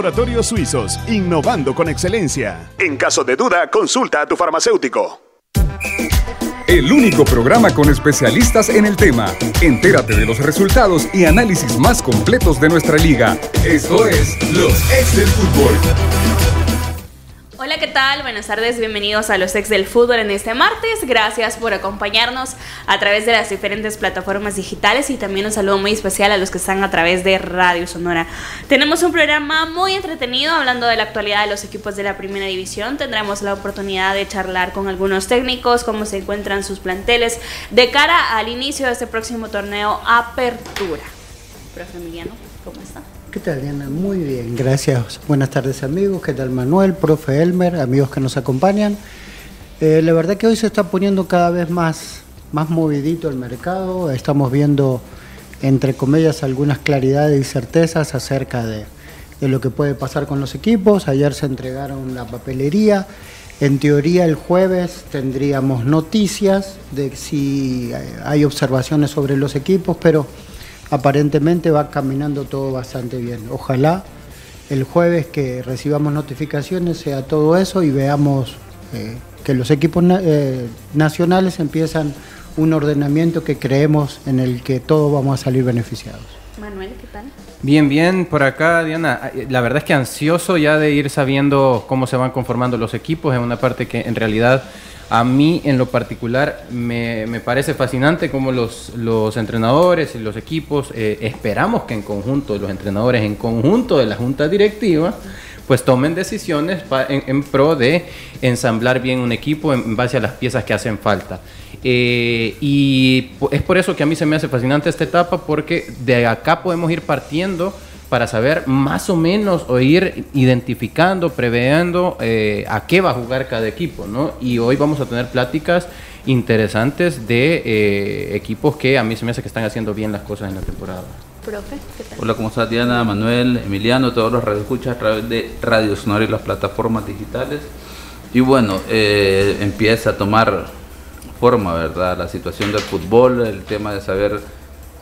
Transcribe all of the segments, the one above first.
Laboratorios Suizos, innovando con excelencia. En caso de duda, consulta a tu farmacéutico. El único programa con especialistas en el tema. Entérate de los resultados y análisis más completos de nuestra liga. Esto es Los Ex del Fútbol. Hola, ¿qué tal? Buenas tardes, bienvenidos a los ex del fútbol en este martes. Gracias por acompañarnos a través de las diferentes plataformas digitales y también un saludo muy especial a los que están a través de Radio Sonora. Tenemos un programa muy entretenido hablando de la actualidad de los equipos de la primera división. Tendremos la oportunidad de charlar con algunos técnicos, cómo se encuentran sus planteles de cara al inicio de este próximo torneo Apertura. Profe Emiliano, ¿cómo está? ¿Qué tal, Diana? Muy bien, gracias. Buenas tardes, amigos. ¿Qué tal, Manuel, profe Elmer, amigos que nos acompañan? Eh, la verdad que hoy se está poniendo cada vez más, más movidito el mercado. Estamos viendo, entre comillas, algunas claridades y certezas acerca de, de lo que puede pasar con los equipos. Ayer se entregaron la papelería. En teoría, el jueves tendríamos noticias de si hay observaciones sobre los equipos, pero aparentemente va caminando todo bastante bien. Ojalá el jueves que recibamos notificaciones sea todo eso y veamos eh, que los equipos eh, nacionales empiezan un ordenamiento que creemos en el que todos vamos a salir beneficiados. Manuel, ¿qué tal? Bien, bien, por acá, Diana. La verdad es que ansioso ya de ir sabiendo cómo se van conformando los equipos. Es una parte que en realidad a mí en lo particular me, me parece fascinante cómo los, los, entrenadores y los equipos eh, esperamos que en conjunto, los entrenadores en conjunto de la junta directiva, pues tomen decisiones en, pro de ensamblar bien un equipo en base a las piezas que hacen falta. Eh, y es por eso que a mí se me hace fascinante esta etapa porque de acá podemos ir partiendo para saber más o menos o ir identificando, preveando eh, a qué va a jugar cada equipo, ¿no? Y hoy vamos a tener pláticas interesantes de eh, equipos que a mí se me hace que están haciendo bien las cosas en la temporada. Profe, ¿qué tal? Hola, ¿cómo estás Diana, Manuel, Emiliano, todos los radioescuchas a través de Radio Sonora y las plataformas digitales? Y bueno, eh, empieza a tomar forma, ¿verdad? La situación del fútbol, el tema de saber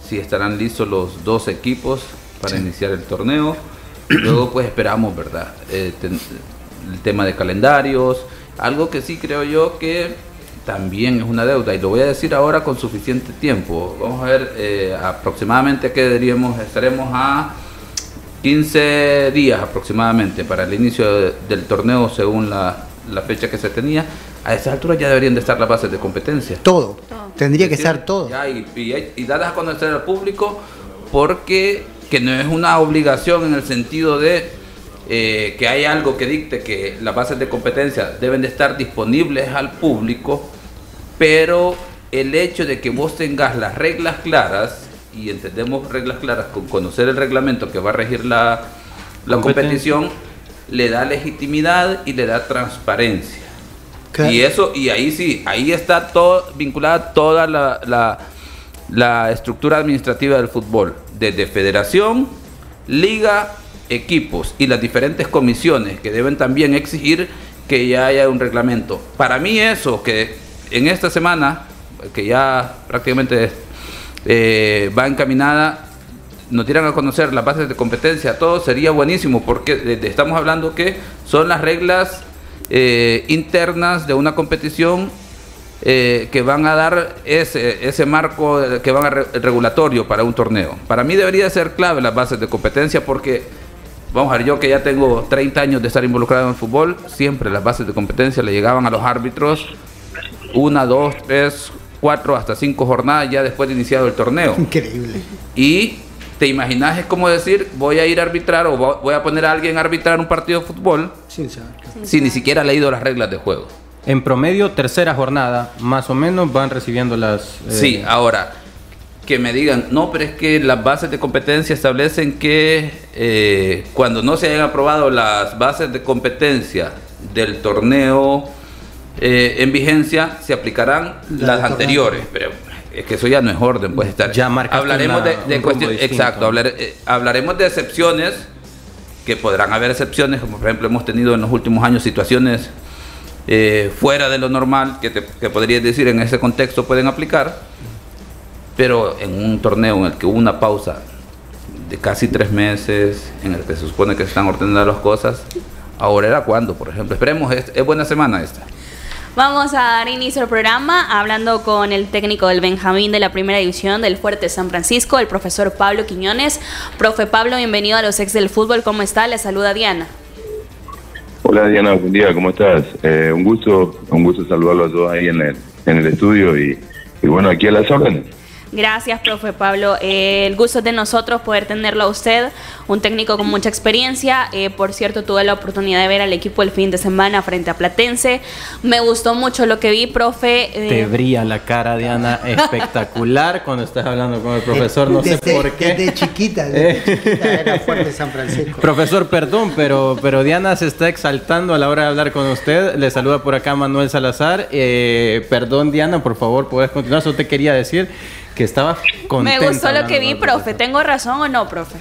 si estarán listos los dos equipos para sí. iniciar el torneo. Luego pues esperamos, ¿verdad? Eh, ten, el tema de calendarios, algo que sí creo yo que también es una deuda y lo voy a decir ahora con suficiente tiempo. Vamos a ver eh, aproximadamente que diríamos, estaremos a 15 días aproximadamente para el inicio de, del torneo según la, la, fecha que se tenía. A esa altura ya deberían de estar las bases de competencia. Todo, todo. tendría que estar todo. Ya, y, y, y darlas a conocer al público porque que no es una obligación en el sentido de eh, que hay algo que dicte que las bases de competencia deben de estar disponibles al público, pero el hecho de que vos tengas las reglas claras, y entendemos reglas claras con conocer el reglamento que va a regir la, la competición, le da legitimidad y le da transparencia. Y eso, y ahí sí, ahí está todo vinculada toda la, la, la estructura administrativa del fútbol desde federación, liga, equipos y las diferentes comisiones que deben también exigir que ya haya un reglamento. Para mí eso, que en esta semana, que ya prácticamente eh, va encaminada, nos dieran a conocer las bases de competencia, todo sería buenísimo, porque estamos hablando que son las reglas eh, internas de una competición eh, que van a dar ese, ese marco que van a re, regulatorio para un torneo. Para mí debería ser clave las bases de competencia porque, vamos a ver, yo que ya tengo 30 años de estar involucrado en el fútbol, siempre las bases de competencia le llegaban a los árbitros una, dos, tres, cuatro, hasta cinco jornadas ya después de iniciado el torneo. Increíble. Y te imaginas, es como decir, voy a ir a arbitrar o voy a poner a alguien a arbitrar un partido de fútbol sin, saber. sin ni siquiera ha leído las reglas de juego. En promedio, tercera jornada, más o menos van recibiendo las... Eh... Sí, ahora, que me digan, no, pero es que las bases de competencia establecen que eh, cuando no se hayan aprobado las bases de competencia del torneo eh, en vigencia, se aplicarán la las anteriores. Pero es que eso ya no es orden, puede estar. Ya hablaremos de, de cuestiones, exacto, hablar, eh, hablaremos de excepciones, que podrán haber excepciones, como por ejemplo hemos tenido en los últimos años situaciones eh, fuera de lo normal que, te, que podrías decir en ese contexto pueden aplicar, pero en un torneo en el que hubo una pausa de casi tres meses en el que se supone que están ordenando las cosas, ahora era cuando, por ejemplo. Esperemos, es, es buena semana esta. Vamos a dar inicio al programa hablando con el técnico del Benjamín de la Primera División del Fuerte San Francisco, el profesor Pablo Quiñones. Profe Pablo, bienvenido a los ex del fútbol. ¿Cómo está? Le saluda Diana. Hola Diana, buen día, ¿cómo estás? Eh, un gusto, un gusto saludarlos a todos ahí en el, en el estudio y, y bueno, aquí a las órdenes. Gracias, profe Pablo. Eh, el gusto es de nosotros poder tenerlo a usted, un técnico con mucha experiencia. Eh, por cierto, tuve la oportunidad de ver al equipo el fin de semana frente a Platense. Me gustó mucho lo que vi, profe. Eh, Te brilla la cara, Diana, espectacular cuando estás hablando con el profesor. No sé por qué. Desde chiquita, desde chiquita era fuerte San Francisco. Profesor, perdón, pero, pero Diana se está exaltando a la hora de hablar con usted. Le saluda por acá Manuel Salazar. perdón, Diana, por favor, puedes continuar. Eso te quería decir que estaba contenta. Me gustó lo que vi, profe. ¿Tengo razón o no, profe?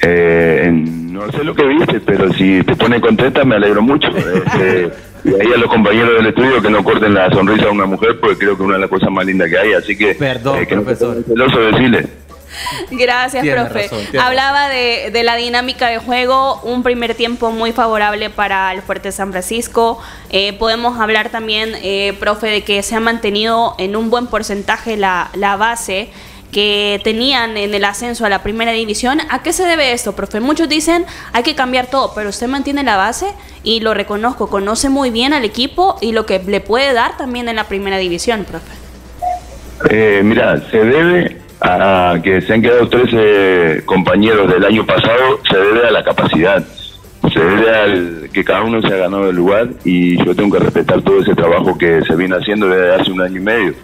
Eh, no sé lo que viste, pero si te pone contenta me alegro mucho. Este, y ahí a los compañeros del estudio que no corten la sonrisa a una mujer, porque creo que es una de las cosas más lindas que hay. Así que, Perdón, eh, que profesor. no celoso decirle. Gracias, Tiene profe. razón, Hablaba de, de la dinámica de juego, un primer tiempo muy favorable para el Fuerte San Francisco. Eh, podemos hablar también, eh, profe, de que se ha mantenido en un buen porcentaje la, la base que tenían en el ascenso a la primera división. ¿A qué se debe esto, profe? Muchos dicen hay que cambiar todo, pero usted mantiene la base y lo reconozco, conoce muy bien al equipo y lo que le puede dar también en la primera división, profe. Eh, mira, se debe a que se han quedado 13 compañeros del año pasado, se debe a la capacidad, se debe al que cada uno se ha ganado el lugar y yo tengo que respetar todo ese trabajo que se viene haciendo desde hace un año y medio.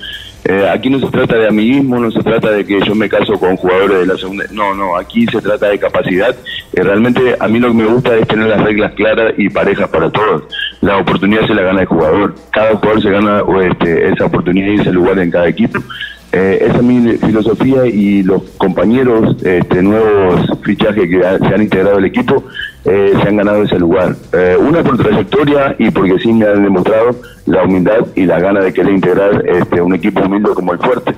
Eh, aquí no se trata de amiguismo, no se trata de que yo me caso con jugadores de la segunda. No, no, aquí se trata de capacidad. Eh, realmente a mí lo que me gusta es tener las reglas claras y parejas para todos. La oportunidad se la gana el jugador. Cada jugador se gana este, esa oportunidad y ese lugar en cada equipo. Eh, esa es mi filosofía y los compañeros, este, nuevos fichajes que se han integrado al equipo, eh, se han ganado ese lugar. Eh, una por trayectoria y porque sí me han demostrado la humildad y la gana de querer integrar este, un equipo humilde como el Fuerte.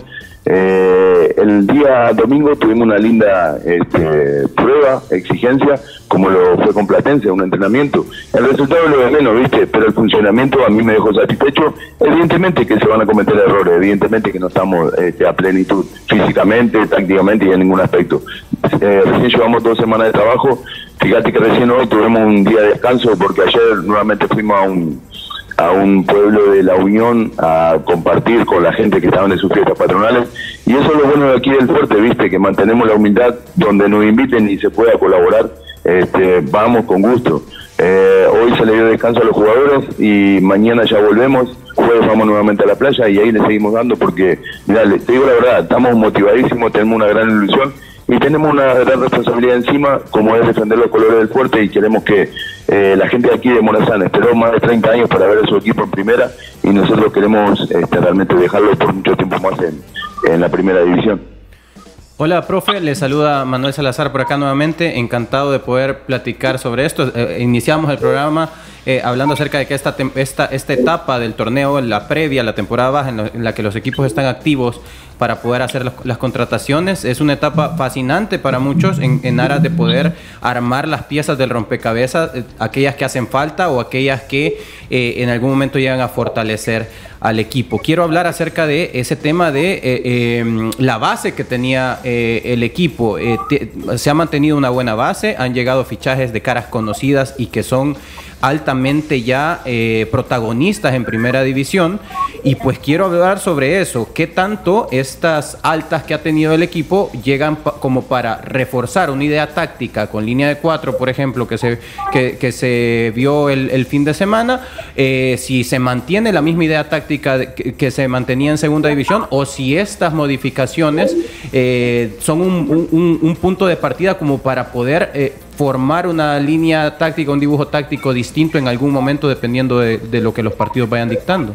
Eh, el día domingo tuvimos una linda este, prueba, exigencia, como lo fue con Platense, un entrenamiento. El resultado es lo de menos, ¿viste? Pero el funcionamiento a mí me dejó satisfecho. Evidentemente que se van a cometer errores, evidentemente que no estamos este, a plenitud físicamente, tácticamente y en ningún aspecto. Eh, recién llevamos dos semanas de trabajo. Fíjate que recién hoy tuvimos un día de descanso porque ayer nuevamente fuimos a un a un pueblo de la Unión a compartir con la gente que estaban en sus fiestas patronales. Y eso es lo bueno de aquí del fuerte, viste, que mantenemos la humildad donde nos inviten y se pueda colaborar, este, vamos con gusto. Eh, hoy se le dio descanso a los jugadores y mañana ya volvemos. Jueves vamos nuevamente a la playa y ahí le seguimos dando porque, mira, te digo la verdad, estamos motivadísimos, tenemos una gran ilusión y tenemos una gran responsabilidad encima, como es defender los colores del fuerte y queremos que eh, la gente de aquí de Morazán esperó más de 30 años para ver a su equipo en primera y nosotros queremos este, realmente dejarlo por mucho tiempo más en, en la primera división. Hola, profe, le saluda Manuel Salazar por acá nuevamente. Encantado de poder platicar sobre esto. Eh, iniciamos el programa eh, hablando acerca de que esta, esta, esta etapa del torneo, la previa, la temporada baja, en, la que los equipos están activos para poder hacer las, contrataciones, es una etapa fascinante para muchos en, aras de poder armar las piezas del rompecabezas, eh, aquellas que hacen falta o aquellas que eh, en algún momento llegan a fortalecer al equipo. Quiero hablar acerca de ese tema de eh, eh, la base que tenía eh, el equipo. Eh, se ha mantenido una buena base, han llegado fichajes de caras conocidas y que son altamente ya eh, protagonistas en primera división. Y pues quiero hablar sobre eso, qué tanto estas altas que ha tenido el equipo llegan como para reforzar una idea táctica con línea de cuatro, por ejemplo, que se, que, que se vio el, fin de semana, eh, si se mantiene la misma idea táctica que, se mantenía en segunda división o si estas modificaciones eh, son un, un- un- un punto de partida como para poder formar una línea táctica, un dibujo táctico distinto en algún momento dependiendo de, lo que los partidos vayan dictando.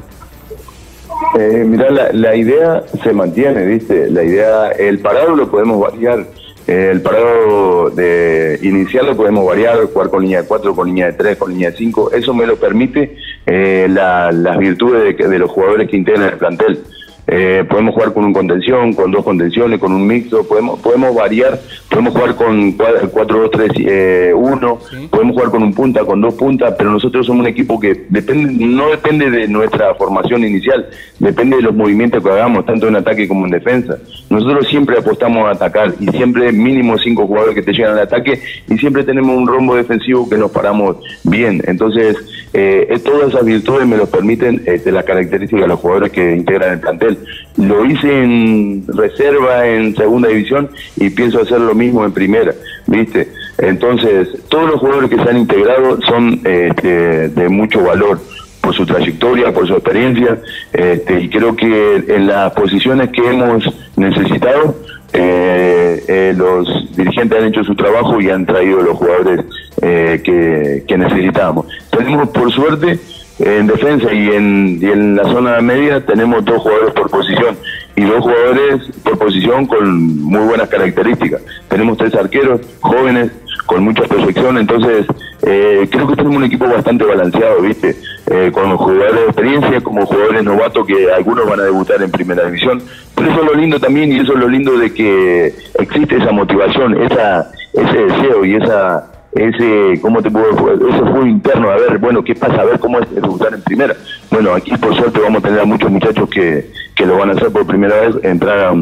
Eh, mira, la, la idea se mantiene, ¿viste? La idea, el parado lo podemos variar. Eh, el parado de inicial lo podemos variar, jugar con línea de 4, con línea de 3, con línea de 5. Eso me lo permite eh, la- las virtudes de, de los jugadores que integran el plantel. Eh, podemos jugar con un contención, con dos contenciones, con un mixto, podemos podemos variar, podemos jugar con 4-2-3-1, podemos jugar con un punta, con dos puntas, pero nosotros somos un equipo que depende no depende de nuestra formación inicial, depende de los movimientos que hagamos, tanto en ataque como en defensa. Nosotros siempre apostamos a atacar y siempre mínimo cinco jugadores que te llegan al ataque y siempre tenemos un rombo defensivo que nos paramos bien. Entonces, eh, todas esas virtudes me lo permiten este, las características de los jugadores que integran el plantel. Lo hice en reserva en segunda división y pienso hacer lo mismo en primera, ¿viste? Entonces, todos los jugadores que se han integrado son este, de mucho valor por su trayectoria, por su experiencia, este, y creo que en las posiciones que hemos necesitado, eh, eh, los dirigentes han hecho su trabajo y han traído los jugadores eh, que, que necesitábamos. Tenemos, por suerte, en defensa y en, y en la zona media tenemos dos jugadores por posición y dos jugadores por posición con muy buenas características. Tenemos tres arqueros jóvenes con mucha proyección, entonces eh, creo que tenemos un equipo bastante balanceado, ¿viste? Eh, con jugadores de experiencia, como jugadores novatos que algunos van a debutar en primera división. Pero eso es lo lindo también y eso es lo lindo de que existe esa motivación, esa ese deseo y esa ese, ¿cómo te puedo ese juego interno, a ver, bueno, ¿qué pasa? A ver cómo es debutar en primera. Bueno, aquí por suerte vamos a tener a muchos muchachos que, que lo van a hacer por primera vez, entrar a,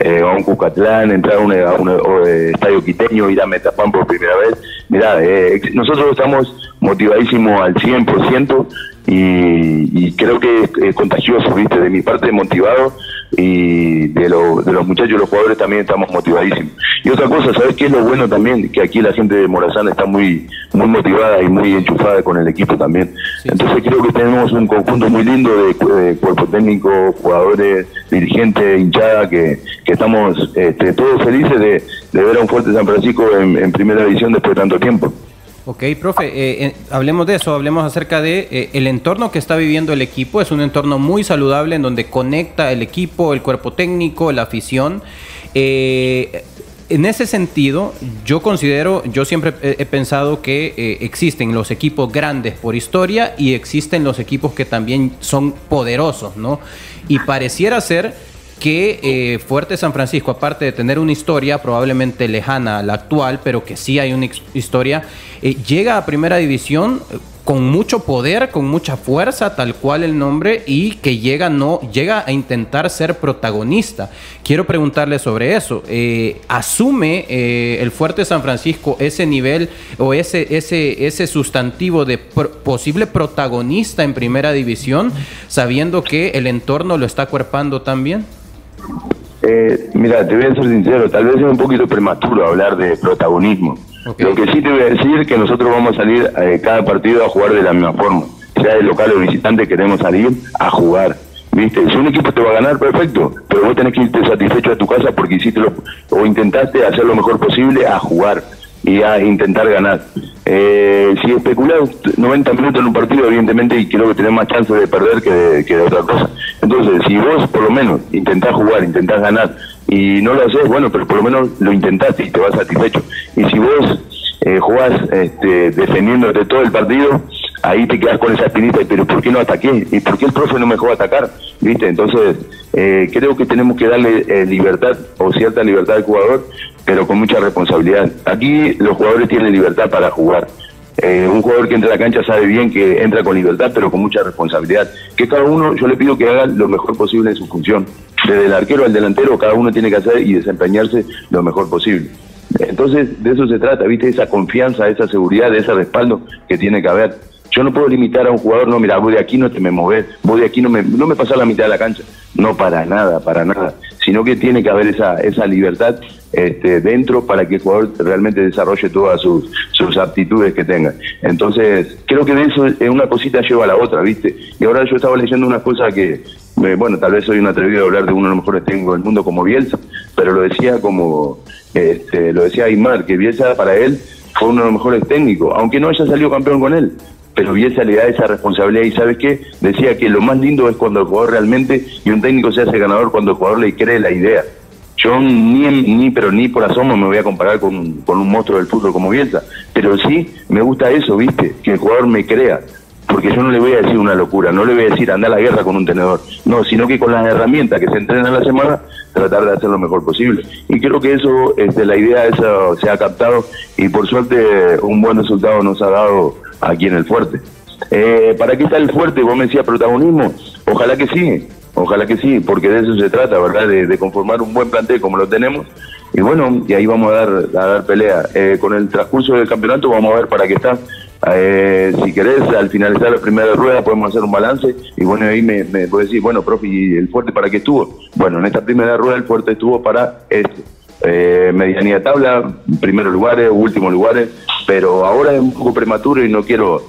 eh, a un Cucatlán, entrar a un, eh, estadio quiteño, ir a Metapán por primera vez. Mirá, eh, nosotros estamos motivadísimos al 100% y, y creo que es, contagioso, ¿viste? De mi parte motivado y de, lo, de los muchachos, los jugadores también estamos motivadísimos. Y otra cosa, ¿sabes qué es lo bueno también? Que aquí la gente de Morazán está muy muy motivada y muy enchufada con el equipo también. Entonces creo que tenemos un conjunto muy lindo de, cuerpo técnico, jugadores, dirigentes, hinchada, que, que estamos este, todos felices de, de, ver a un fuerte San Francisco en, en primera división después de tanto tiempo. Ok, profe, eh, eh, hablemos de eso, hablemos acerca de eh, el entorno que está viviendo el equipo. Es un entorno muy saludable en donde conecta el equipo, el cuerpo técnico, la afición. Eh, en ese sentido, yo considero, yo siempre he, he pensado que eh, existen los equipos grandes por historia y existen los equipos que también son poderosos, ¿no? Y pareciera ser que eh, Fuerte San Francisco, aparte de tener una historia probablemente lejana a la actual, pero que sí hay una historia, eh, llega a primera división eh, con mucho poder, con mucha fuerza, tal cual el nombre, y que llega, no, llega a intentar ser protagonista. Quiero preguntarle sobre eso. ¿Asume eh, el Fuerte San Francisco ese nivel o ese, ese, ese sustantivo de pro posible protagonista en primera división, sabiendo que el entorno lo está cuerpando también? Eh, mira, te voy a ser sincero, tal vez es un poquito prematuro hablar de protagonismo. Okay. Lo que sí te voy a decir es que nosotros vamos a salir eh, cada partido a jugar de la misma forma. Sea de local o visitante, queremos salir a jugar. ¿Viste? Si un equipo te va a ganar, perfecto, pero vos tenés que irte satisfecho a tu casa porque hiciste lo, o intentaste hacer lo mejor posible a jugar y a intentar ganar. Eh, si especulás 90 minutos en un partido, evidentemente, y creo que tenés más chance de perder que de, que de otra cosa. Entonces, si vos por lo menos intentás jugar, intentás ganar, y no lo haces, bueno, pero por lo menos lo intentaste y te vas satisfecho. Y si vos eh, jugás este, defendiéndote todo el partido, ahí te quedas con esa espinita, pero ¿por qué no ataqué? ¿Y por qué el profe no me dejó atacar? ¿Viste? Entonces, eh, creo que tenemos que darle eh, libertad o cierta libertad al jugador, pero con mucha responsabilidad. Aquí los jugadores tienen libertad para jugar. Eh, un jugador que entra a la cancha sabe bien que entra con libertad, pero con mucha responsabilidad. Que cada uno, yo le pido que haga lo mejor posible en su función. Desde el arquero al delantero, cada uno tiene que hacer y desempeñarse lo mejor posible. Entonces, de eso se trata, ¿viste? Esa confianza, esa seguridad, ese respaldo que tiene que haber. Yo no puedo limitar a un jugador, no, mira, vos de aquí no te me moves, vos de aquí no me, no me pasás la mitad de la cancha. No, para nada, para nada. Sino que tiene que haber esa, esa libertad este, dentro para que el jugador realmente desarrolle todas sus, sus aptitudes que tenga. Entonces, creo que de eso eh, una cosita lleva a la otra, ¿viste? Y ahora yo estaba leyendo una cosa que, eh, bueno, tal vez soy un atrevido a hablar de uno de los mejores técnicos del mundo como Bielsa, pero lo decía como, este, lo decía Aymar, que Bielsa para él fue uno de los mejores técnicos, aunque no haya salido campeón con él pero Bielsa le da esa responsabilidad y ¿sabes qué? Decía que lo más lindo es cuando el jugador realmente, y un técnico se hace ganador cuando el jugador le cree la idea. Yo ni, ni pero ni por asomo me voy a comparar con, con un monstruo del fútbol como Bielsa, pero sí me gusta eso, ¿viste? Que el jugador me crea. Porque yo no le voy a decir una locura, no le voy a decir anda a la guerra con un tenedor, no, sino que con las herramientas que se entrenan la semana, tratar de hacer lo mejor posible. Y creo que eso, este, la idea esa se ha captado y por suerte un buen resultado nos ha dado aquí en el fuerte. Eh, ¿Para qué está el fuerte? Vos me decías protagonismo. Ojalá que sí, ojalá que sí, porque de eso se trata, ¿verdad? De, conformar un buen plantel como lo tenemos. Y bueno, y ahí vamos a dar, a dar pelea. Eh, con el transcurso del campeonato vamos a ver para qué está. Eh, si querés, al finalizar la primera rueda podemos hacer un balance y bueno, ahí me, me puedes decir, bueno, profe, ¿y el fuerte para qué estuvo? Bueno, en esta primera rueda el fuerte estuvo para esto. Eh, medianía tabla, primeros lugares, últimos lugares, pero ahora es un poco prematuro y no quiero,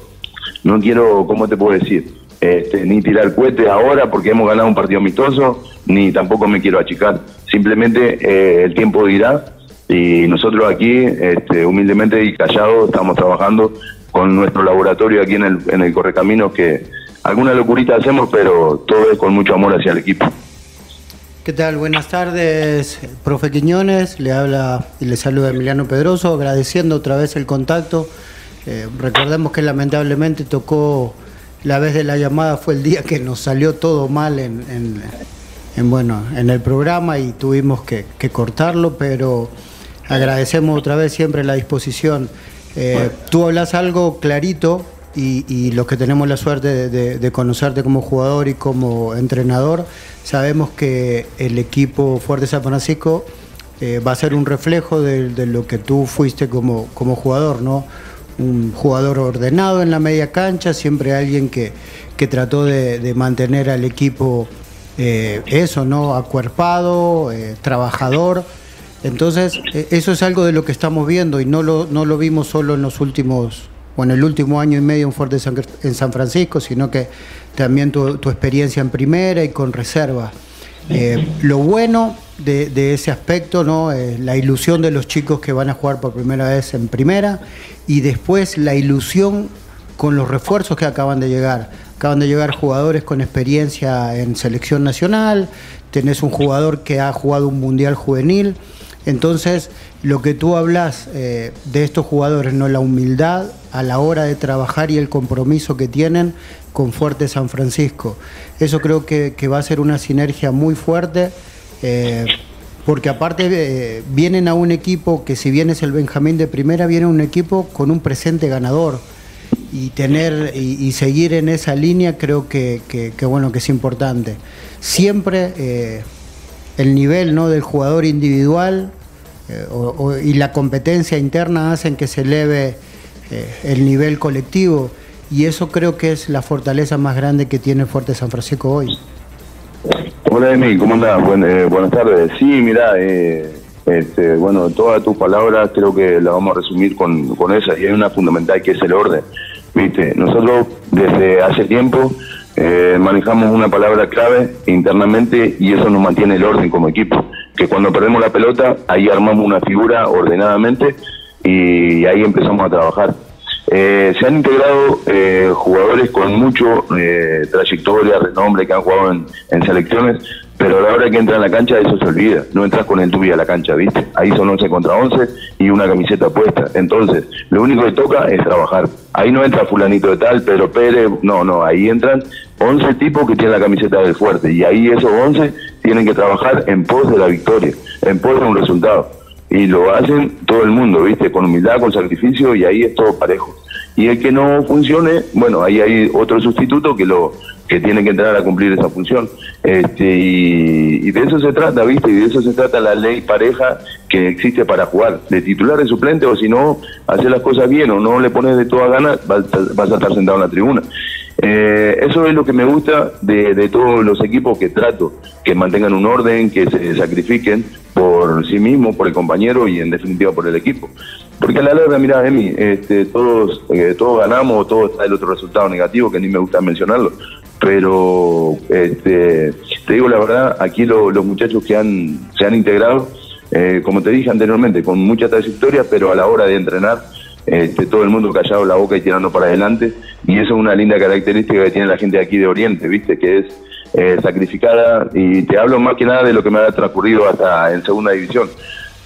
no quiero, ¿cómo te puedo decir? Este, ni tirar cohetes ahora porque hemos ganado un partido amistoso, ni tampoco me quiero achicar. Simplemente eh, el tiempo dirá y nosotros aquí, este, humildemente y callados, estamos trabajando con nuestro laboratorio aquí en el, en el Correcaminos, que alguna locurita hacemos, pero todo es con mucho amor hacia el equipo. ¿Qué tal? Buenas tardes, profe Quiñones. Le habla y le saluda Emiliano Pedroso, agradeciendo otra vez el contacto. Eh, recordemos que lamentablemente tocó la vez de la llamada, fue el día que nos salió todo mal en, en, bueno, en el programa y tuvimos que cortarlo, pero agradecemos otra vez siempre la disposición. Eh, tú hablas algo clarito y, los que tenemos la suerte de, conocerte como jugador y como entrenador, sabemos que el equipo Fuerte San Francisco eh, va a ser un reflejo de, lo que tú fuiste como, como jugador, ¿no? Un jugador ordenado en la media cancha, siempre alguien que, que trató de, mantener al equipo eh, eso, ¿no? Acuerpado, trabajador. Entonces, e, eso es algo de lo que estamos viendo y no lo, no lo vimos solo en los últimos, o el último año y medio en Fuerte en San Francisco, sino que también tu, experiencia en primera y con reserva. Eh, lo bueno de, ese aspecto, ¿no? la ilusión de los chicos que van a jugar por primera vez en primera y después la ilusión con los refuerzos que acaban de llegar. Acaban de llegar jugadores con experiencia en selección nacional, tenés un jugador que ha jugado un mundial juvenil. Entonces, lo que tú hablas eh, de estos jugadores, ¿no? La humildad a la hora de trabajar y el compromiso que tienen con Fuerte San Francisco. Eso creo que, va a ser una sinergia muy fuerte. Eh, porque aparte eh, vienen a un equipo que si bien es el Benjamín de primera, viene un equipo con un presente ganador y tener y, seguir en esa línea creo que, bueno que es importante. Siempre el nivel ¿no? del jugador individual eh, y la competencia interna hacen que se eleve eh, el nivel colectivo y eso creo que es la fortaleza más grande que tiene Fuerte San Francisco hoy. Hola Emi, ¿cómo andás? Eh, buenas tardes. Sí, mira, este, bueno, todas tus palabras creo que las vamos a resumir con, con esas y hay una fundamental que es el orden. Viste, nosotros desde hace tiempo eh, manejamos una palabra clave internamente y eso nos mantiene el orden como equipo. Que cuando perdemos la pelota, ahí armamos una figura ordenadamente y ahí empezamos a trabajar. Eh, se han integrado eh, jugadores con mucho trayectoria, renombre, que han jugado en, selecciones, pero a la hora que entra en la cancha eso se olvida, no entras con el tuyo a la cancha, ¿viste? Ahí son 11 contra 11 y una camiseta puesta. Entonces, lo único que toca es trabajar. Ahí no entra fulanito de tal, Pedro Pérez, no, no, ahí entran 11 tipos que tienen la camiseta del fuerte y ahí esos 11 tienen que trabajar en pos de la victoria, en pos de un resultado. Y lo hacen todo el mundo, ¿viste? Con humildad, con sacrificio y ahí es todo parejo. Y el que no funcione, bueno, ahí hay otro sustituto que lo que tiene que entrar a cumplir esa función. Este, y, de eso se trata, ¿viste? Y de eso se trata la ley pareja que existe para jugar, de titular, de suplente, o si no, hacer las cosas bien o no le pones de toda gana, vas, a estar sentado en la tribuna. Eh, eso es lo que me gusta de, de, todos los equipos que trato, que mantengan un orden, que se sacrifiquen por sí mismos, por el compañero y en definitiva por el equipo. Porque a la larga, mira, Emi, este, todos, eh, todos ganamos, todo está el otro resultado negativo, que ni me gusta mencionarlo, pero este, te digo la verdad, aquí los muchachos que han, se han integrado, eh, como te dije anteriormente, con mucha trayectoria, pero a la hora de entrenar, este, todo el mundo callado la boca y tirando para adelante, y eso es una linda característica que tiene la gente aquí de Oriente, ¿viste? Que es eh, sacrificada, y te hablo más que nada de lo que me ha transcurrido hasta en segunda división.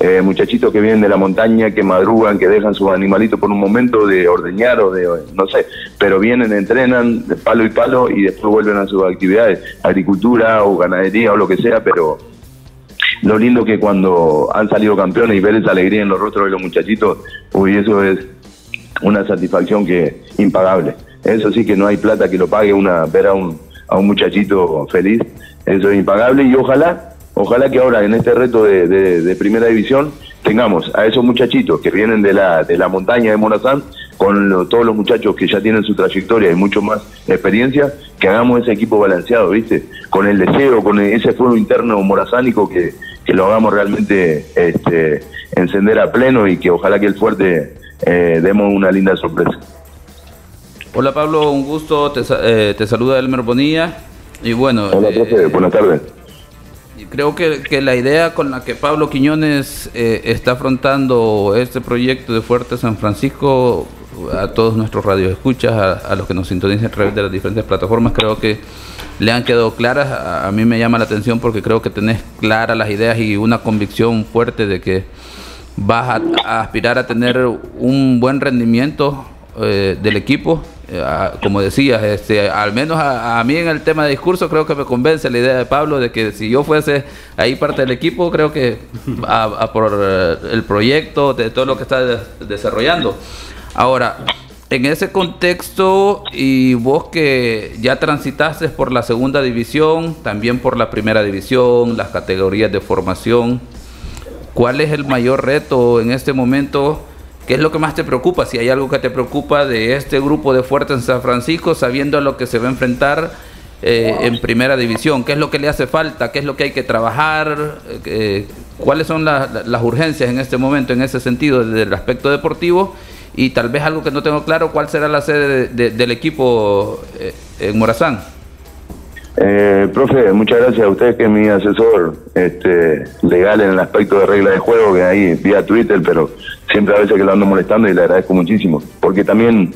eh, muchachitos que vienen de la montaña, que madrugan, que dejan sus animalitos por un momento de ordeñar o de, no sé, pero vienen, entrenan de palo y palo y después vuelven a sus actividades, agricultura o ganadería o lo que sea, pero lo lindo que cuando han salido campeones y ver esa alegría en los rostros de los muchachitos, uy, eso es una satisfacción que impagable. Eso sí que no hay plata que lo pague una ver a un, a un muchachito feliz, eso es impagable y ojalá Ojalá que ahora en este reto de, primera división tengamos a esos muchachitos que vienen de la, de la montaña de Morazán, con todos los muchachos que ya tienen su trayectoria y mucho más experiencia, que hagamos ese equipo balanceado, ¿viste? Con el deseo, con ese fuego interno morazánico que, que lo hagamos realmente este, encender a pleno y que ojalá que el fuerte eh, demos una linda sorpresa. Hola Pablo, un gusto, te, eh, te saluda Elmer Bonilla. Y bueno... Hola profe, eh, buenas tardes. creo que, la idea con la que Pablo Quiñones eh, está afrontando este proyecto de Fuerte San Francisco, a todos nuestros radioescuchas, a, a los que nos sintonizan a través de las diferentes plataformas, creo que le han quedado claras. A, mí me llama la atención porque creo que tenés claras las ideas y una convicción fuerte de que vas a, aspirar a tener un buen rendimiento eh, del equipo eh, como decías, este, al menos a, mí en el tema de discurso creo que me convence la idea de Pablo de que si yo fuese ahí parte del equipo, creo que a, por eh, el proyecto, de todo lo que está desarrollando. Ahora, en ese contexto y vos que ya transitaste por la segunda división, también por la primera división, las categorías de formación, ¿cuál es el mayor reto en este momento? ¿Qué es lo que más te preocupa? Si hay algo que te preocupa de este grupo de Fuerte en San Francisco, sabiendo a lo que se va a enfrentar eh, en primera división, ¿qué es lo que le hace falta? ¿Qué es lo que hay que trabajar? Eh, ¿Cuáles son las urgencias en este momento en ese sentido desde el aspecto deportivo? Y tal vez algo que no tengo claro, ¿cuál será la sede del equipo eh, en Morazán? Eh, profe, muchas gracias a usted que es mi asesor este, legal en el aspecto de regla de juego, que ahí vía Twitter, pero siempre a veces que lo ando molestando y le agradezco muchísimo, porque también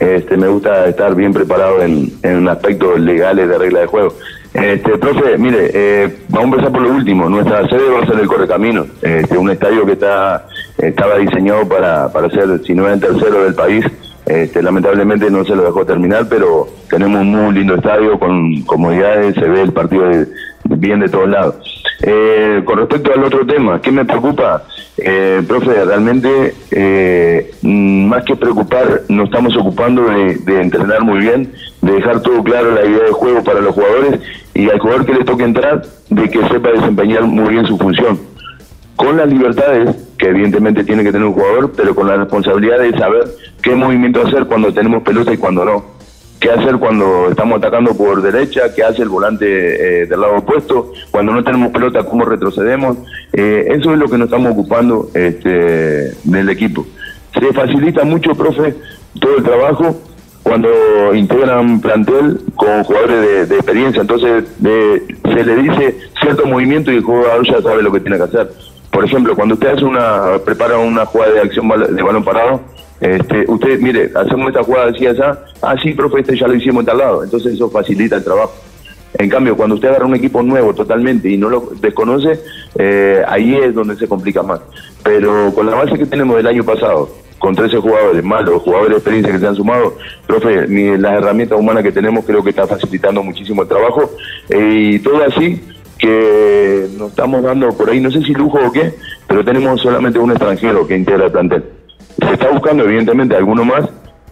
este, me gusta estar bien preparado en, en aspectos legales de regla de juego. Este, profe, mire, eh, vamos a empezar por lo último. Nuestra sede va a ser el Correcamino, este, un estadio que está estaba diseñado para, para ser, si no es el tercero del país, este, lamentablemente no se lo dejó terminar, pero tenemos un muy lindo estadio con comodidades, se ve el partido bien de todos lados. Eh, con respecto al otro tema, ¿qué me preocupa? Eh, profe, realmente, eh, más que preocupar, nos estamos ocupando de, de, entrenar muy bien, de dejar todo claro la idea de juego para los jugadores y al jugador que le toque entrar, de que sepa desempeñar muy bien su función con las libertades evidentemente tiene que tener un jugador, pero con la responsabilidad de saber qué movimiento hacer cuando tenemos pelota y cuando no. ¿Qué hacer cuando estamos atacando por derecha? ¿Qué hace el volante eh, del lado opuesto? Cuando no tenemos pelota, ¿cómo retrocedemos? Eh, eso es lo que nos estamos ocupando este, del equipo. Se facilita mucho, profe, todo el trabajo cuando integran plantel con jugadores de, experiencia. Entonces se le dice cierto movimiento y el jugador ya sabe lo que tiene que hacer. Por ejemplo, cuando usted hace una, prepara una jugada de acción de balón parado, este, usted, mire, hacemos esta jugada así, allá, ah, sí, profe, este ya lo hicimos en tal lado, entonces eso facilita el trabajo. En cambio, cuando usted agarra un equipo nuevo totalmente y no lo desconoce, eh, ahí es donde se complica más. Pero con la base que tenemos del año pasado, con 13 jugadores más, los jugadores de experiencia que se han sumado, profe, las herramientas humanas que tenemos creo que está facilitando muchísimo el trabajo. Eh, y todo así, nos estamos dando por ahí, no sé si lujo o qué, pero tenemos solamente un extranjero que integra el plantel. Se está buscando evidentemente alguno más,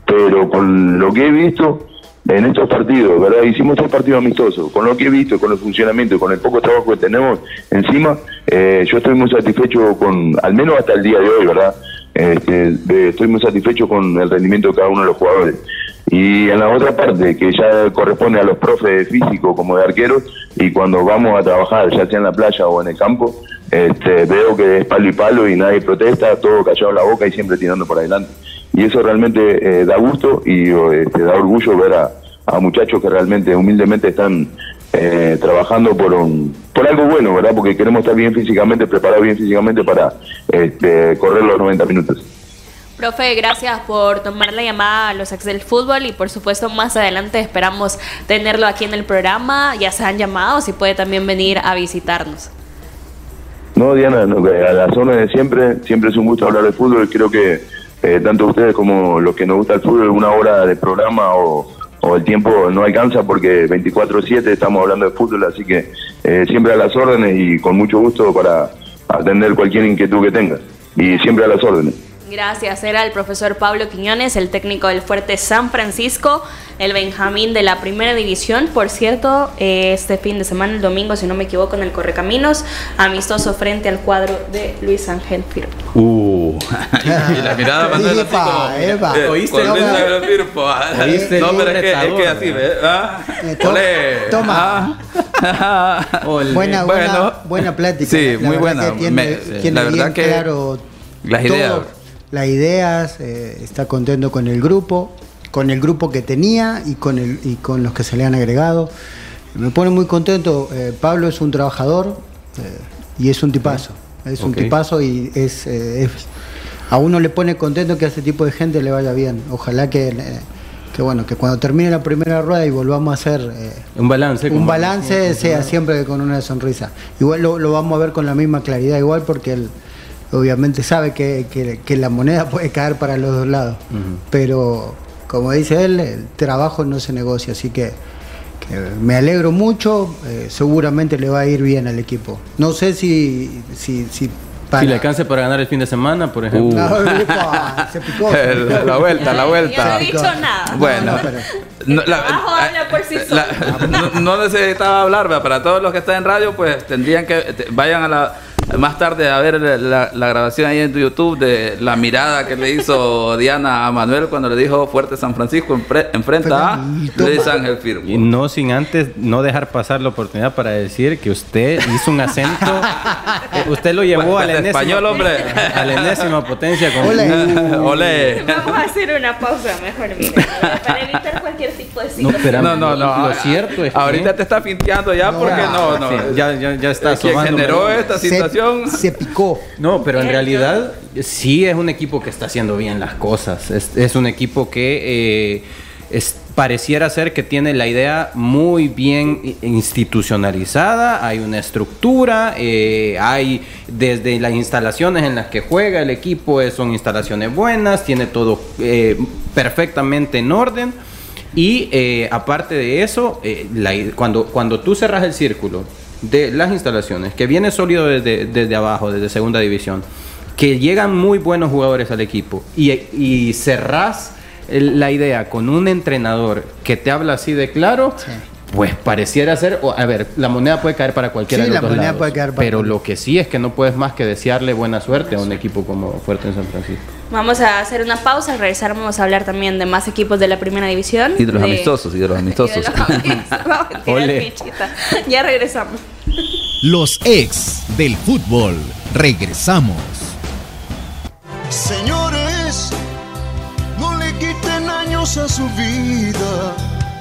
pero con lo que he visto en estos partidos, ¿verdad? Hicimos tres partidos amistosos, con lo que he visto, con el funcionamiento, con el poco trabajo que tenemos encima, eh, yo estoy muy satisfecho con, al menos hasta el día de hoy, ¿verdad? Este, estoy muy satisfecho con el rendimiento de cada uno de los jugadores. Y en la otra parte, que ya corresponde a los profes de físico como de arqueros, y cuando vamos a trabajar, ya sea en la playa o en el campo, este, veo que es palo y palo y nadie protesta, todo callado en la boca y siempre tirando por adelante. Y eso realmente eh, da gusto y este, da orgullo ver a, muchachos que realmente, humildemente, están eh, trabajando por un, por algo bueno, ¿verdad? Porque queremos estar bien físicamente, preparados bien físicamente para este, correr los 90 minutos. Profe, gracias por tomar la llamada a los ex del fútbol y por supuesto más adelante esperamos tenerlo aquí en el programa. Ya se han llamado, si puede también venir a visitarnos. No, Diana, no, a las zonas de siempre, siempre es un gusto hablar de fútbol. Creo que eh, tanto ustedes como los que nos gusta el fútbol, una hora de programa o, o el tiempo no alcanza porque 24/7 estamos hablando de fútbol, así que eh, siempre a las órdenes y con mucho gusto para atender cualquier inquietud que tengas. Y siempre a las órdenes. Gracias. Era el profesor Pablo Quiñones, el técnico del Fuerte San Francisco, el Benjamín de la Primera División. Por cierto, eh, este fin de semana, el domingo, si no me equivoco, en el Correcaminos, amistoso frente al cuadro de Luis Ángel Firpo. Uh, y la mirada Manuel así como, epa. eh, ¿Oíste, con Luis no? Ángel Firpo, ah, ¿Oíste No, el pero es que, es que así, ¿ves? Ah, Eh, to- olé. toma. Ah. Ole. Buena, Bueno. buena, buena plática. Sí, La muy buena. que tiene, Me- tiene la verdad bien que claro las todo, ideas. Las ideas, eh, está contento con el grupo, con el grupo que tenía y con, el, y con los que se le han agregado. Me pone muy contento. eh, Pablo es un trabajador eh, y es un tipazo. Es un tipazo y es, eh, es- a uno le pone contento que a ese tipo de gente le vaya bien. Ojalá que, que bueno, que cuando termine la primera rueda y volvamos a hacer eh, Un balance. un balance sea siempre con una sonrisa. Igual lo, lo vamos a ver con la misma claridad, igual porque él obviamente sabe que, que- que la moneda puede caer para los dos lados. Pero como dice él, el trabajo no se negocia, así que, que me alegro mucho, eh, seguramente le va a ir bien al equipo. No sé si... si, si Si le alcance para ganar el fin de semana, por ejemplo. No, epa, se picó. se El- picó. la vuelta, la Yo no vuelta. he dicho nada. Bueno, No, pero- no, la- habla por sí la- no, no necesitaba hablar, ¿verdad? para todos los que están en radio, pues tendrían que te- vayan a la más tarde a ver la, la grabación ahí en tu YouTube de la mirada que le hizo Diana a Manuel cuando le dijo Fuerte San Francisco enfre- enfrenta a. Luis Ángel Firmo. Y no sin antes no dejar pasar la oportunidad para decir que usted hizo un acento. eh, usted lo llevó a la pues, enésima, español, hombre. a la enésima potencia. Con, Ole. Olé. Vamos a hacer una pausa mejor, mire, para evitar cualquier tipo de No, situación. No, no, no. Lo cierto es que- Ahorita te está finteando ya No, porque no, no. Sí, ya, ya, ya está Quien generó esta Se- situación. se picó. No, pero en realidad sí es un equipo que está haciendo bien las cosas. Es, es un equipo que eh, es- pareciera ser que tiene la idea muy bien institucionalizada. Hay una estructura, eh, hay desde las instalaciones en las que juega el equipo, eh, son instalaciones buenas, tiene todo eh, perfectamente en orden. Y eh, aparte de eso, eh, la cuando, cuando tú cerras el círculo de las instalaciones, que viene sólido desde, desde abajo, desde segunda división, que llegan muy buenos jugadores al equipo y, y cerrás la idea con un entrenador que te habla así de claro. Pues pareciera ser, a ver, la moneda puede caer para cualquiera Sí, de los la dos moneda lados, puede caer para pero lo que sí es que no puedes más que desearle buena suerte a un equipo como Fuerte en San Francisco. Vamos a hacer una pausa, al regresar vamos a hablar también de más equipos de la primera división. Y de los amistosos, y de los y de amistosos. los amistosos. Vamos a tirar Ole. fichita. Ya regresamos. Los ex del fútbol. Regresamos. Señores, no le quiten años a su vida,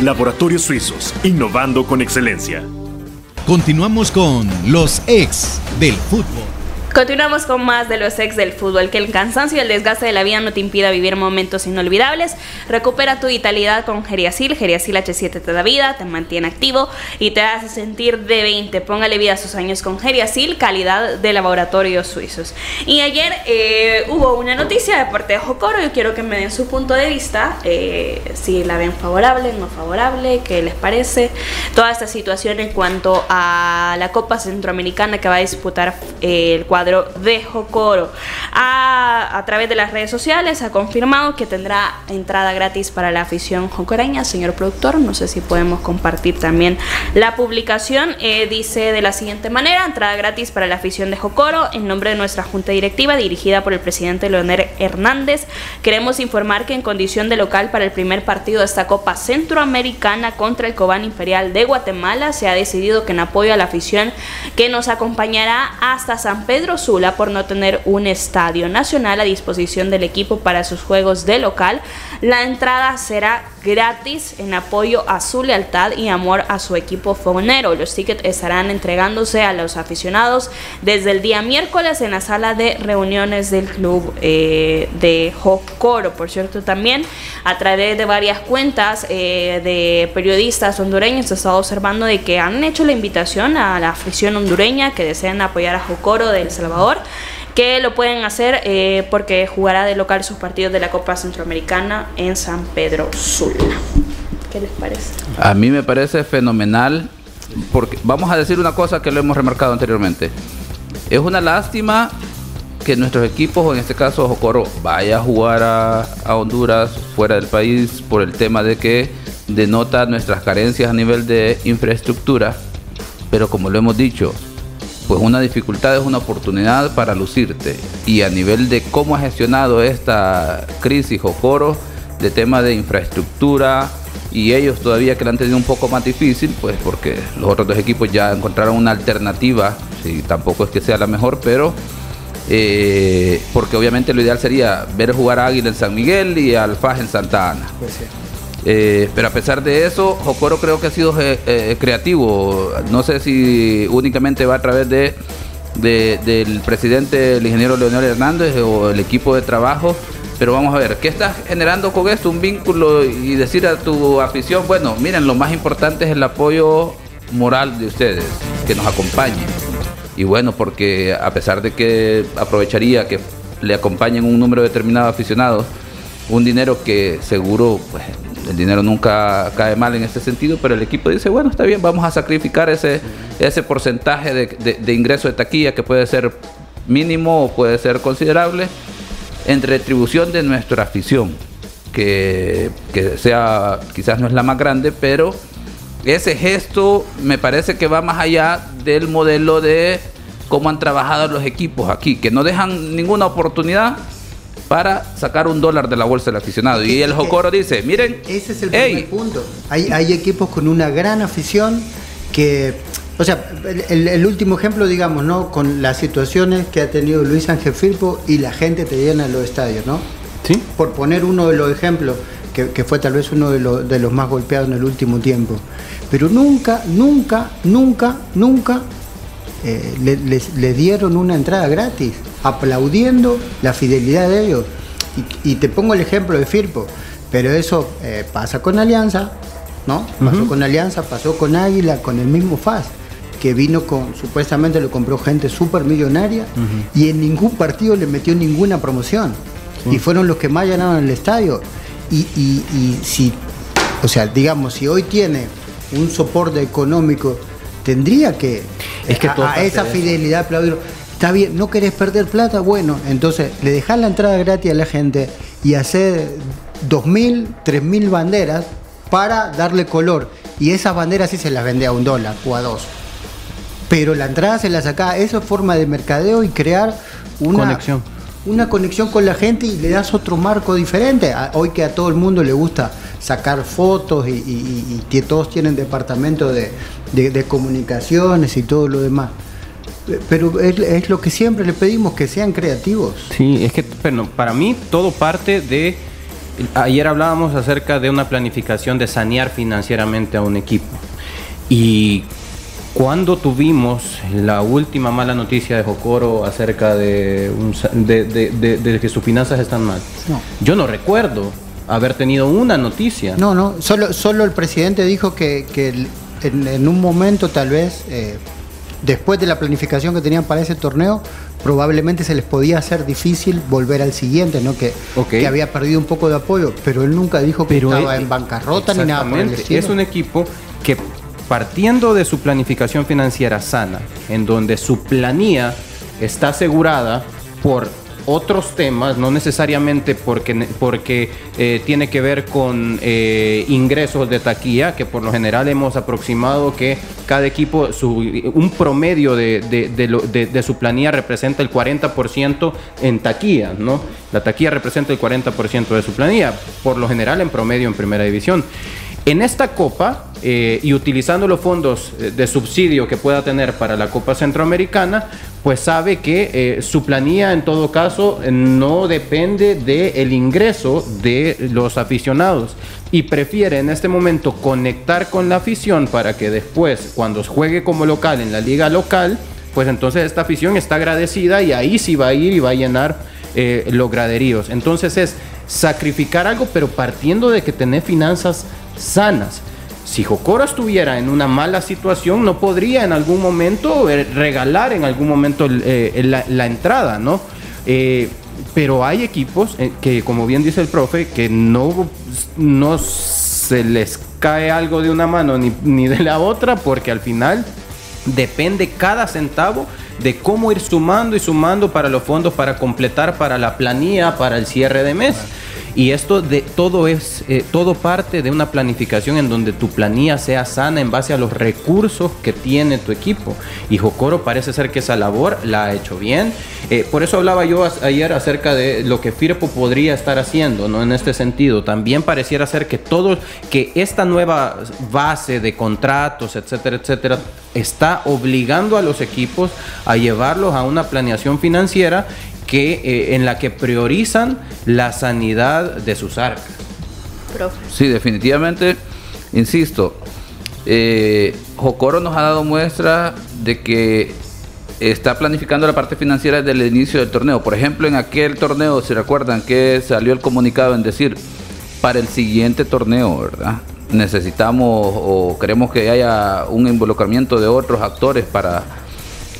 Laboratorios Suizos, innovando con excelencia. Continuamos con los ex del fútbol. Continuamos con más de los ex del fútbol. Que el cansancio y el desgaste de la vida no te impida vivir momentos inolvidables. Recupera tu vitalidad con Geriasil. Geriasil H7 te da vida, te mantiene activo y te hace sentir de 20. Póngale vida a sus años con Geriasil, calidad de laboratorios suizos. Y ayer eh, hubo una noticia de parte de Jocoro. Yo quiero que me den su punto de vista. eh, si la ven favorable, no favorable, qué les parece. Toda esta situación en cuanto a la Copa Centroamericana que va a disputar eh, el cuadro cuadro de Jocoro. A, través de las redes sociales ha confirmado que tendrá entrada gratis para la afición jocoreña. Señor productor, no sé si podemos compartir también la publicación. Eh, dice de la siguiente manera, entrada gratis para la afición de Jocoro en nombre de nuestra junta directiva dirigida por el presidente Leonel Hernández. Queremos informar que en condición de local para el primer partido de esta Copa Centroamericana contra el Cobán Imperial de Guatemala se ha decidido que en apoyo a la afición que nos acompañará hasta San Pedro Sula por no tener un estadio nacional a disposición del equipo para sus juegos de local, la entrada será gratis en apoyo a su lealtad y amor a su equipo fonero. Los tickets estarán entregándose a los aficionados desde el día miércoles en la sala de reuniones del club eh, de Jocoro. Por cierto, también a través de varias cuentas eh, de periodistas hondureños se está observando de que han hecho la invitación a la afición hondureña que desean apoyar a Jocoro de El Salvador que lo pueden hacer eh, porque jugará de local sus partidos de la Copa Centroamericana en San Pedro Sula. ¿Qué les parece? A mí me parece fenomenal, porque vamos a decir una cosa que lo hemos remarcado anteriormente. Es una lástima que nuestros equipos, en este caso Jocoro, vaya a jugar a Honduras fuera del país por el tema de que denota nuestras carencias a nivel de infraestructura, pero como lo hemos dicho, pues una dificultad es una oportunidad para lucirte. Y a nivel de cómo ha gestionado esta crisis Jocoro, de tema de infraestructura, y ellos todavía que la han tenido un poco más difícil, pues porque los otros dos equipos ya encontraron una alternativa, si tampoco es que sea la mejor, pero eh, porque obviamente lo ideal sería ver jugar a Águila en San Miguel y al Faj en Santa Ana. Pues sí. Eh, pero a pesar de eso, Jocoro creo que ha sido eh, eh, creativo. No sé si únicamente va a través de, de- del presidente, el ingeniero Leonel Hernández o el equipo de trabajo. Pero vamos a ver, ¿qué estás generando con esto? Un vínculo y decir a tu afición, bueno, miren, lo más importante es el apoyo moral de ustedes, que nos acompañen. Y bueno, porque a pesar de que aprovecharía que le acompañen un número determinado de aficionados, un dinero que seguro, pues el dinero nunca cae mal en este sentido, pero el equipo dice, bueno, está bien, vamos a sacrificar ese, ese porcentaje de, de- de ingreso de taquilla que puede ser mínimo o puede ser considerable en retribución de nuestra afición, que, que sea, quizás no es la más grande, pero ese gesto me parece que va más allá del modelo de cómo han trabajado los equipos aquí, que no dejan ninguna oportunidad para sacar un dólar de la bolsa del aficionado. Y el Jocoro dice, miren, Ese es el Ey. primer punto. Hay, hay equipos con una gran afición que, o sea, el, último ejemplo, digamos, ¿no? Con las situaciones que ha tenido Luis Ángel Firpo y la gente te llena los estadios, ¿no? Sí. Por poner uno de los ejemplos, que, que fue tal vez uno de, los- de los más golpeados en el último tiempo. Pero nunca, nunca, nunca, nunca eh, le, les- le dieron una entrada gratis, aplaudiendo la fidelidad de ellos. Y, y te pongo el ejemplo de Firpo, pero eso eh, pasa con Alianza, ¿no? Pasó con Alianza, pasó con Águila, con el mismo FAS, que vino con, supuestamente lo compró gente súper millonaria y en ningún partido le metió ninguna promoción. Y fueron los que más llenaron el estadio. Y, y- y si, o sea, digamos, si hoy tiene un soporte económico, tendría que, Es que a, esa fidelidad aplaudir. Está bien, no querés perder plata, bueno, entonces le dejás la entrada gratis a la gente y hacer 2.000, 3.000 banderas para darle color. Y esas banderas sí se las vende a un dólar o a dos. Pero la entrada se la saca, eso es forma de mercadeo y crear una Conexión. Una conexión con la gente y le das otro marco diferente. Hoy que a todo el mundo le gusta sacar fotos y, y- y- y que todos tienen departamento de, de- de comunicaciones y todo lo demás. Pero es, es lo que siempre le pedimos, que sean creativos. Sí, es que bueno, para mí todo parte de... Ayer hablábamos acerca de una planificación de sanear financieramente a un equipo. Y cuando tuvimos la última mala noticia de Jocoro acerca de, un de, de- de- de que sus finanzas están mal, No. yo no recuerdo haber tenido una noticia. No, no, solo, solo el presidente dijo que, que el- en, en un momento tal vez, eh, después de la planificación que tenían para ese torneo, probablemente se les podía hacer difícil volver al siguiente, ¿no? Que, había perdido un poco de apoyo, pero él nunca dijo que Pero estaba es- en bancarrota ni nada por el Exactamente. estilo. Es un equipo que partiendo de su planificación financiera sana, en donde su planilla está asegurada por otros temas, no necesariamente porque, porque eh, tiene que ver con eh, ingresos de taquilla, que por lo general hemos aproximado que cada equipo, su, un promedio de, de, su planilla representa el 40% en taquilla, ¿no? La taquilla representa el 40% de su planilla, por lo general en promedio en primera división. En esta copa, eh, y utilizando los fondos eh, de subsidio que pueda tener para la Copa Centroamericana, pues sabe que eh, su planilla en todo caso no depende del ingreso de los aficionados y prefiere en este momento conectar con la afición para que después, cuando juegue como local en la liga local, pues entonces esta afición está agradecida y ahí sí va a ir y va a llenar los graderíos. Entonces es sacrificar algo, pero partiendo de que tener finanzas sanas. Si Jocoro estuviera en una mala situación, no podría en algún momento eh, regalar en algún momento eh, la, entrada, ¿no? Eh, pero hay equipos que, como bien dice el profe, que no, no se les cae algo de una mano ni, ni de la otra, porque al final depende cada centavo de cómo ir sumando y sumando para los fondos para completar para la planilla, para el cierre de mes. Y esto de todo es eh, todo parte de una planificación en donde tu planilla sea sana en base a los recursos que tiene tu equipo. Y Jocoro parece ser que esa labor la ha hecho bien. Eh, por eso hablaba yo ayer acerca de lo que Firpo podría estar haciendo, ¿no? En este sentido, también pareciera ser que todo, que esta nueva base de contratos, etcétera, etcétera, está obligando a los equipos a llevarlos a una planeación financiera que, eh, en la que priorizan la sanidad de sus arcas. Sí, definitivamente, insisto, eh, Jocoro nos ha dado muestra de que está planificando la parte financiera desde el inicio del torneo. Por ejemplo, en aquel torneo, si recuerdan que salió el comunicado en decir, para el siguiente torneo, ¿verdad? Necesitamos o queremos que haya un involucramiento de otros actores para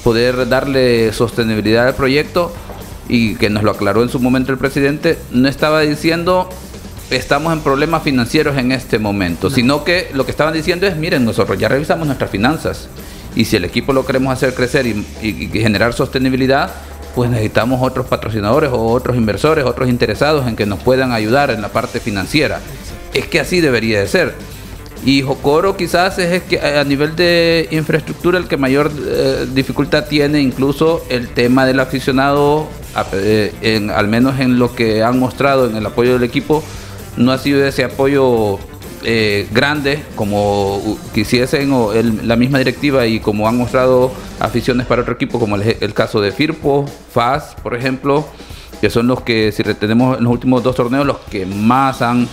poder darle sostenibilidad al proyecto y que nos lo aclaró en su momento el presidente, no estaba diciendo estamos en problemas financieros en este momento, sino que lo que estaban diciendo es, miren, nosotros ya revisamos nuestras finanzas y si el equipo lo queremos hacer crecer y, generar sostenibilidad, pues necesitamos otros patrocinadores o otros inversores, otros interesados en que nos puedan ayudar en la parte financiera. Es que así debería de ser. Y Jocoro quizás es que a nivel de infraestructura el que mayor eh, dificultad tiene, incluso el tema del aficionado eh, al menos en lo que han mostrado en el apoyo del equipo, no ha sido ese apoyo eh, grande como quisiesen o la misma directiva y como han mostrado aficiones para otro equipo, como el, caso de Firpo, FAS, por ejemplo, que son los que, si retenemos en los últimos dos torneos, los que más han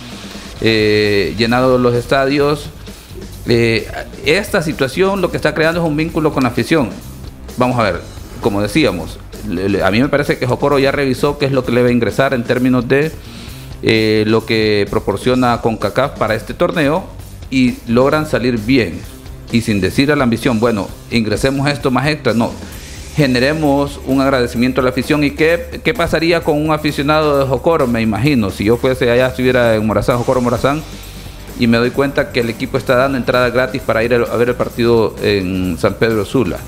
eh, llenado los estadios. esta situación lo que está creando es un vínculo con la afición. Vamos a ver, como decíamos, a mí me parece que Jocoro ya revisó qué es lo que le va a ingresar en términos de eh, lo que proporciona CONCACAF para este torneo y logran salir bien. Y sin decir a la ambición, bueno, ingresemos esto más extra, no, generemos un agradecimiento a la afición. Y qué, qué pasaría con un aficionado de Jocoro, me imagino, si yo fuese allá, estuviera en Morazán, Jocoro Morazán, y me doy cuenta que el equipo está dando entrada gratis para ir a ver el partido en San Pedro Sula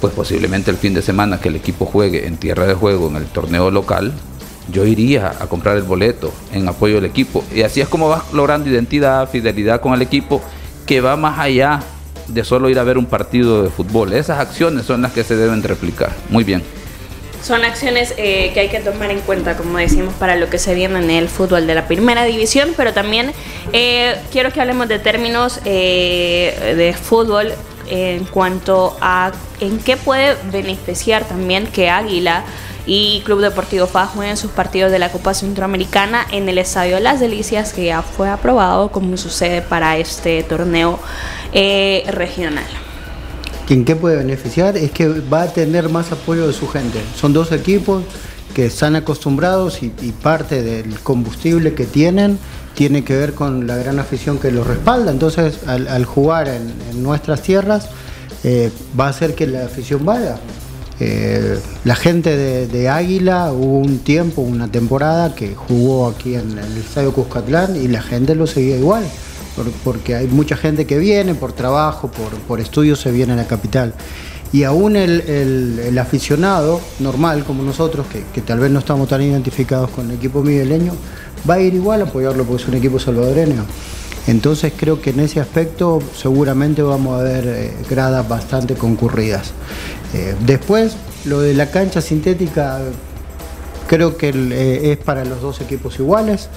pues posiblemente el fin de semana que el equipo juegue en tierra de juego en el torneo local, yo iría a comprar el boleto en apoyo del equipo. Y así es como vas logrando identidad, fidelidad con el equipo, que va más allá de solo ir a ver un partido de fútbol. Esas acciones son las que se deben replicar. Muy bien. Son acciones eh, que hay que tomar en cuenta, como decimos, para lo que se viene en el fútbol de la primera división, pero también eh, quiero que hablemos de términos eh, de fútbol en cuanto a en qué puede beneficiar también que Águila y Club Deportivo FA jueguen sus partidos de la Copa Centroamericana en el Estadio Las Delicias, que ya fue aprobado, como sucede para este torneo eh, regional. ¿En qué puede beneficiar? Es que va a tener más apoyo de su gente. Son dos equipos que están acostumbrados y, parte del combustible que tienen tiene que ver con la gran afición que los respalda. Entonces, al, jugar en, nuestras tierras, eh, va a hacer que la afición vaya. Eh, la gente de, Águila hubo un tiempo, una temporada que jugó aquí en, el Estadio Cuscatlán y la gente lo seguía igual, porque hay mucha gente que viene por trabajo, por, por estudios, se viene a la capital. Y aún el, el- el aficionado normal, como nosotros, que, que tal vez no estamos tan identificados con el equipo migueleño, va a ir igual a apoyarlo porque es un equipo salvadoreño. Entonces creo que en ese aspecto seguramente vamos a ver eh, gradas bastante concurridas. Eh, después, lo de la cancha sintética, creo que eh, es para los dos equipos iguales.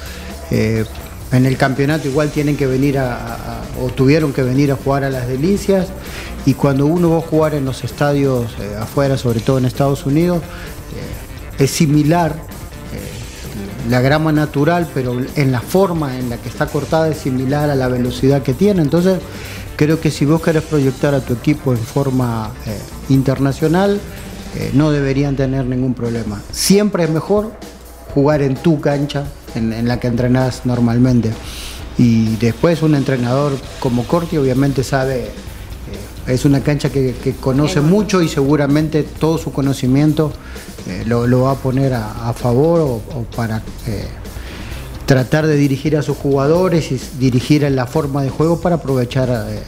En el campeonato igual tienen que venir a, o tuvieron que venir a jugar a las delicias y cuando uno va a jugar en los estadios afuera, sobre todo en Estados Unidos, es similar la grama natural, pero en la forma en la que está cortada es similar a la velocidad que tiene. Entonces, creo que si vos querés proyectar a tu equipo en forma eh, internacional, eh, no deberían tener ningún problema. Siempre es mejor jugar en tu cancha, en, en la que entrenás normalmente. Y después un entrenador como Corti obviamente sabe, es una cancha que, que conoce mucho y seguramente todo su conocimiento eh, lo, lo va a poner a, a favor o, o para eh, tratar de dirigir a sus jugadores y dirigir en la forma de juego para aprovechar eh,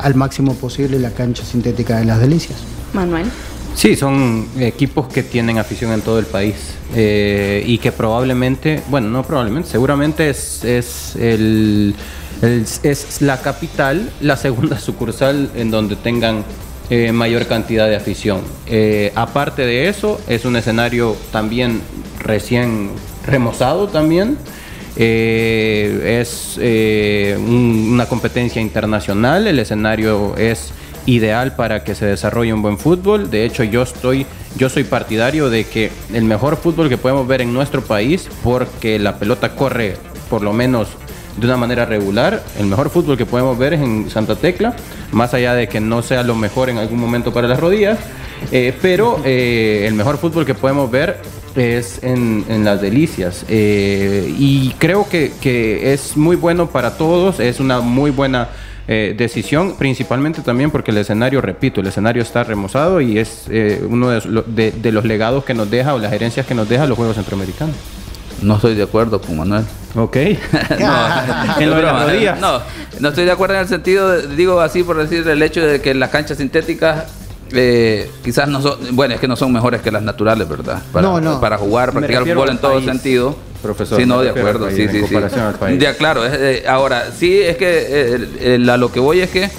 al máximo posible la cancha sintética de las delicias. Manuel. Sí, son equipos que tienen afición en todo el país eh, y que probablemente, bueno, no probablemente, seguramente es, es, el, es la capital, la segunda sucursal en donde tengan eh, mayor cantidad de afición. Eh, aparte de eso, es un escenario también recién remozado también. Es un- una competencia internacional, el escenario es ideal para que se desarrolle un buen fútbol. De hecho, yo estoy, yo soy partidario de que el mejor fútbol que podemos ver en nuestro país, porque la pelota corre por lo menos de una manera regular, el mejor fútbol que podemos ver es en Santa Tecla, más allá de que no sea lo mejor en algún momento para las rodillas, eh, pero eh, el mejor fútbol que podemos ver es en, las delicias. Eh, y creo que es muy bueno para todos, es una muy buena eh, decisión, principalmente también porque el escenario, repito, el escenario está remozado y es eh, uno de, lo- de- de los legados que nos deja o las herencias que nos deja los Juegos Centroamericanos. No estoy de acuerdo con Manuel. Ok. no, En broma, no, no estoy de acuerdo en el sentido, de- digo así por decir el hecho de que las canchas sintéticas eh, quizás no son, bueno, es que no son mejores que las naturales, ¿verdad? Para, No, no. para jugar, practicar fútbol en todo país, sentido. profesor, Sí, no, de acuerdo, país, sí, en sí, sí. comparación al país. Ya, claro, es, eh, ahora, sí, es que eh, a lo que voy es que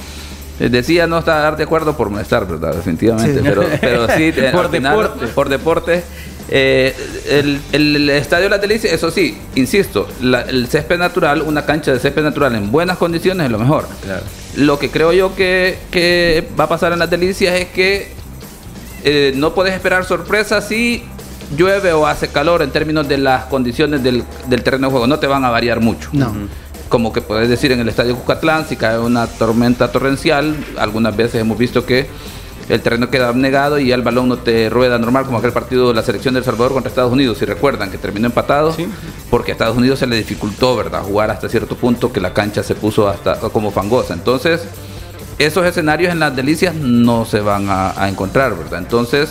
eh, decía no estar de acuerdo por molestar, ¿verdad? Definitivamente, Sí. pero, pero sí, eh, Por al final, deporte. por deporte. Eh, el, el Estadio de las Delicias, eso sí, insisto, la- el césped natural, una cancha de césped natural en buenas condiciones es lo mejor. Claro. Lo que creo yo que, que va a pasar en las Delicias es que eh, no puedes esperar sorpresas si llueve o hace calor en términos de las condiciones del, del terreno de juego. No te van a variar mucho. No. Como que puedes decir en el estadio Cucatlán, si cae una tormenta torrencial, algunas veces hemos visto que el terreno queda abnegado y el balón no te rueda normal, como aquel partido de la selección de El Salvador contra Estados Unidos. Si recuerdan que terminó empatado, Sí. porque a Estados Unidos se le dificultó, ¿verdad?, jugar hasta cierto punto que la cancha se puso hasta como fangosa. Entonces, esos escenarios en las delicias no se van a, a encontrar, ¿verdad? Entonces,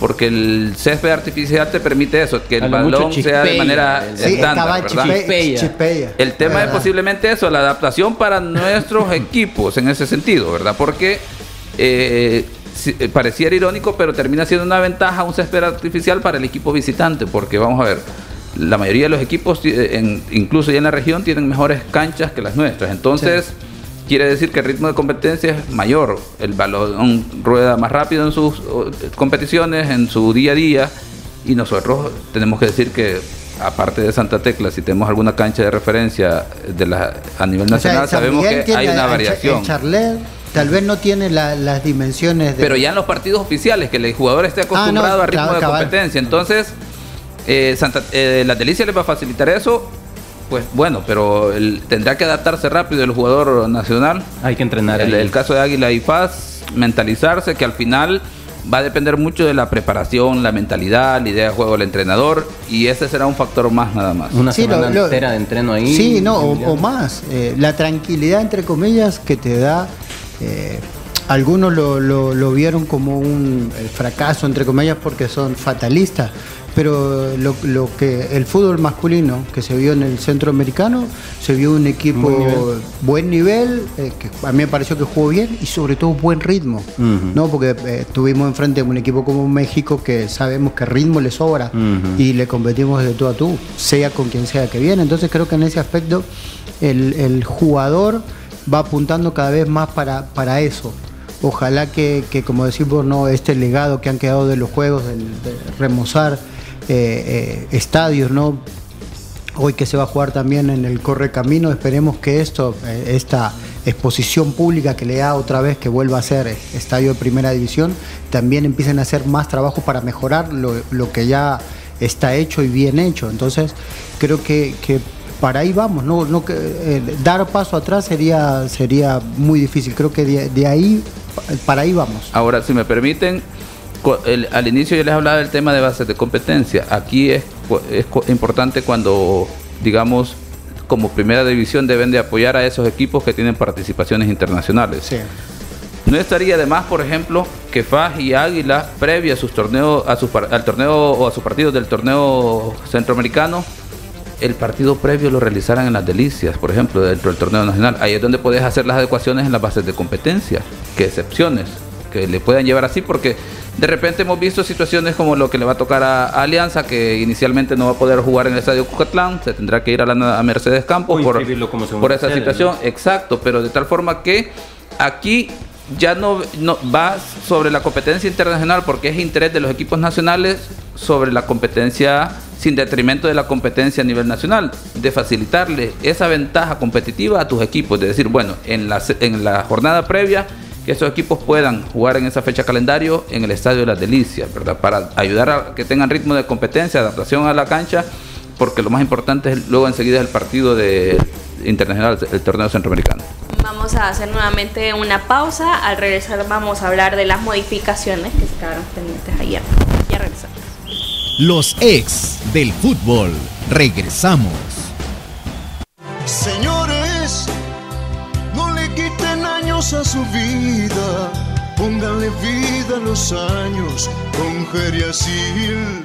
porque el césped artificial te permite eso, que A el balón sea de manera el- Sí, estándar, estaba ¿verdad? chispe- Chispea. chispea. El tema es posiblemente eso, la adaptación para nuestros equipos en ese sentido, ¿verdad? Porque eh, pareciera irónico, pero termina siendo una ventaja un césped artificial para el equipo visitante, porque vamos a ver, la mayoría de los equipos, eh, en- incluso ya en la región, tienen mejores canchas que las nuestras. Entonces, quiere decir que el ritmo de competencia es mayor. El balón rueda más rápido en sus competiciones, en su día a día, y nosotros tenemos que decir que aparte de Santa Tecla, si tenemos alguna cancha de referencia de la, a nivel O sea, nacional, sabemos que hay una variación. El Charlet tal vez no tiene la- las dimensiones de. Pero ya en los partidos oficiales, que el jugador esté acostumbrado Ah, no, a ritmo claro, de cabal. competencia. Entonces, eh, Santa, eh, la Delicia les va a facilitar eso. Pues bueno, pero el- tendrá que adaptarse rápido el jugador nacional. Hay que entrenar El, caso de Águila y Paz, mentalizarse que al final va a depender mucho de la preparación, la mentalidad, la idea de juego del entrenador y ese será un factor más nada más. Una Sí, semana lo- lo- entera de entreno ahí. Sí, no, o más. Eh, la tranquilidad, entre comillas, que te da eh, algunos lo, lo- lo vieron como un fracaso, entre comillas, porque son fatalistas. Pero lo, lo que el fútbol masculino que se vio en el centroamericano, se vio un equipo Buen nivel. buen nivel, eh, que a mí me pareció que jugó bien y sobre todo buen ritmo. ¿no? Porque eh, estuvimos enfrente de un equipo como México que sabemos que ritmo le sobra y le competimos de tú a tú, sea con quien sea que viene. Entonces creo que en ese aspecto el, el jugador va apuntando cada vez más para, para eso. Ojalá que, que, como decimos, no este legado que han quedado de los juegos, de remozar eh, eh, estadios, ¿no? Hoy que se va a jugar también en el Corre Camino, esperemos que esto, eh, esta exposición pública que le da otra vez que vuelva a ser estadio de primera división, también empiecen a hacer más trabajo para mejorar lo, lo que ya está hecho y bien hecho. Entonces, creo que para ahí vamos, no, eh, dar paso atrás sería, sería muy difícil. Creo que de, de ahí, para ahí vamos. Ahora, si me permiten, el- al inicio yo les hablaba del tema de bases de competencia. Aquí es, es importante cuando, digamos, como primera división deben de apoyar a esos equipos que tienen participaciones internacionales. Sí. No estaría de más, por ejemplo, que FAJ y Águila, previo a sus torneos, a par- al torneo o a sus partidos del torneo centroamericano, el partido previo lo realizaran en las delicias, por ejemplo, dentro del torneo nacional. Ahí es donde puedes hacer las adecuaciones en las bases de competencia, que excepciones, que le puedan llevar así, porque de repente hemos visto situaciones como lo que le va a tocar a, a Alianza, que inicialmente no va a poder jugar en el estadio Cucatlán, se tendrá que ir a, la, a Mercedes Campos por, esa situación. Exacto, pero de tal forma que aquí ya no, no va sobre la competencia internacional porque es interés de los equipos nacionales sobre la competencia sin detrimento de la competencia a nivel nacional, de facilitarle esa ventaja competitiva a tus equipos, de decir, bueno, en la, en la jornada previa que esos equipos puedan jugar en esa fecha calendario en el Estadio de las Delicias, ¿verdad? Para ayudar a que tengan ritmo de competencia, adaptación a la cancha, porque lo más importante es luego enseguida es el partido de internacional, el torneo centroamericano. Vamos a hacer nuevamente una pausa. Al regresar vamos a hablar de las modificaciones que se quedaron pendientes ayer. Ya regresamos. Los ex del fútbol. Regresamos. Señores, no le quiten años a su vida, pónganle vida a los años con Geriasil.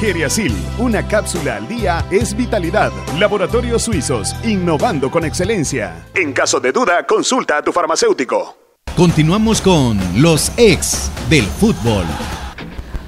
Geriasil, una cápsula al día es vitalidad. Laboratorios Suizos, innovando con excelencia. En caso de duda, consulta a tu farmacéutico. Continuamos con los ex del fútbol.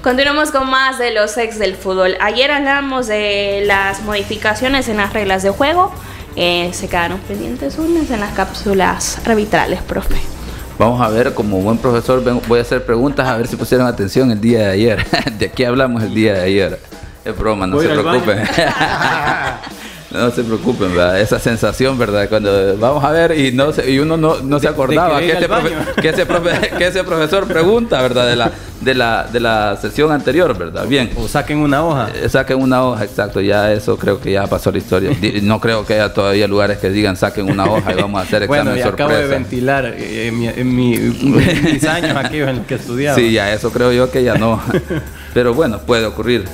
Continuamos con más de los ex del fútbol. Ayer hablamos de las modificaciones en las reglas de juego. Eh, se quedaron pendientes unas en las cápsulas arbitrales, profe. Vamos a ver, como buen profesor, voy a hacer preguntas a ver si pusieron atención el día de ayer. De aquí hablamos el día de ayer. Es broma, no se preocupen. no se preocupen, ¿verdad? Esa sensación, ¿verdad? Cuando vamos a ver y no se- y uno no, no se De- de acordaba que, este profe- ese profe- que ese profesor pregunta, ¿verdad? De la, de la, de la sesión anterior, ¿verdad? Bien. O saquen una hoja. Eh, Saquen una hoja, exacto, ya eso creo que ya pasó la historia. No creo que haya todavía lugares que digan saquen una hoja y vamos a hacer examen Bueno, y acabo de sorpresa. ventilar eh, mi- mi- mis años aquellos en los que estudiaba. Sí, ya eso creo yo que ya no. Pero bueno, puede ocurrir.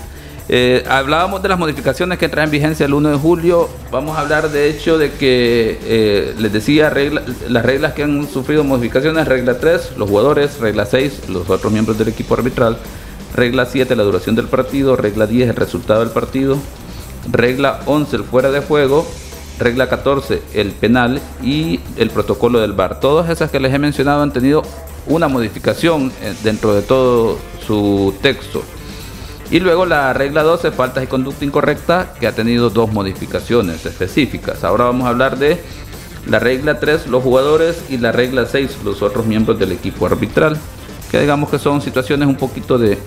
Eh, hablábamos de las modificaciones que entran en vigencia el 1 de julio. Vamos a hablar de hecho de que, eh, les decía, regla- las reglas que han sufrido modificaciones. Regla 3, los jugadores. Regla 6, los otros miembros del equipo arbitral. Regla 7, la duración del partido. Regla 10, el resultado del partido. Regla 11, el fuera de juego. Regla 14, el penal y el protocolo del VAR. Todas esas que les he mencionado han tenido una modificación eh, dentro de todo su texto. Y luego la regla 12, faltas y conducta incorrecta, que ha tenido dos modificaciones específicas. Ahora vamos a hablar de la regla 3, los jugadores, y la regla 6, los otros miembros del equipo arbitral, que digamos que son situaciones un poquito de,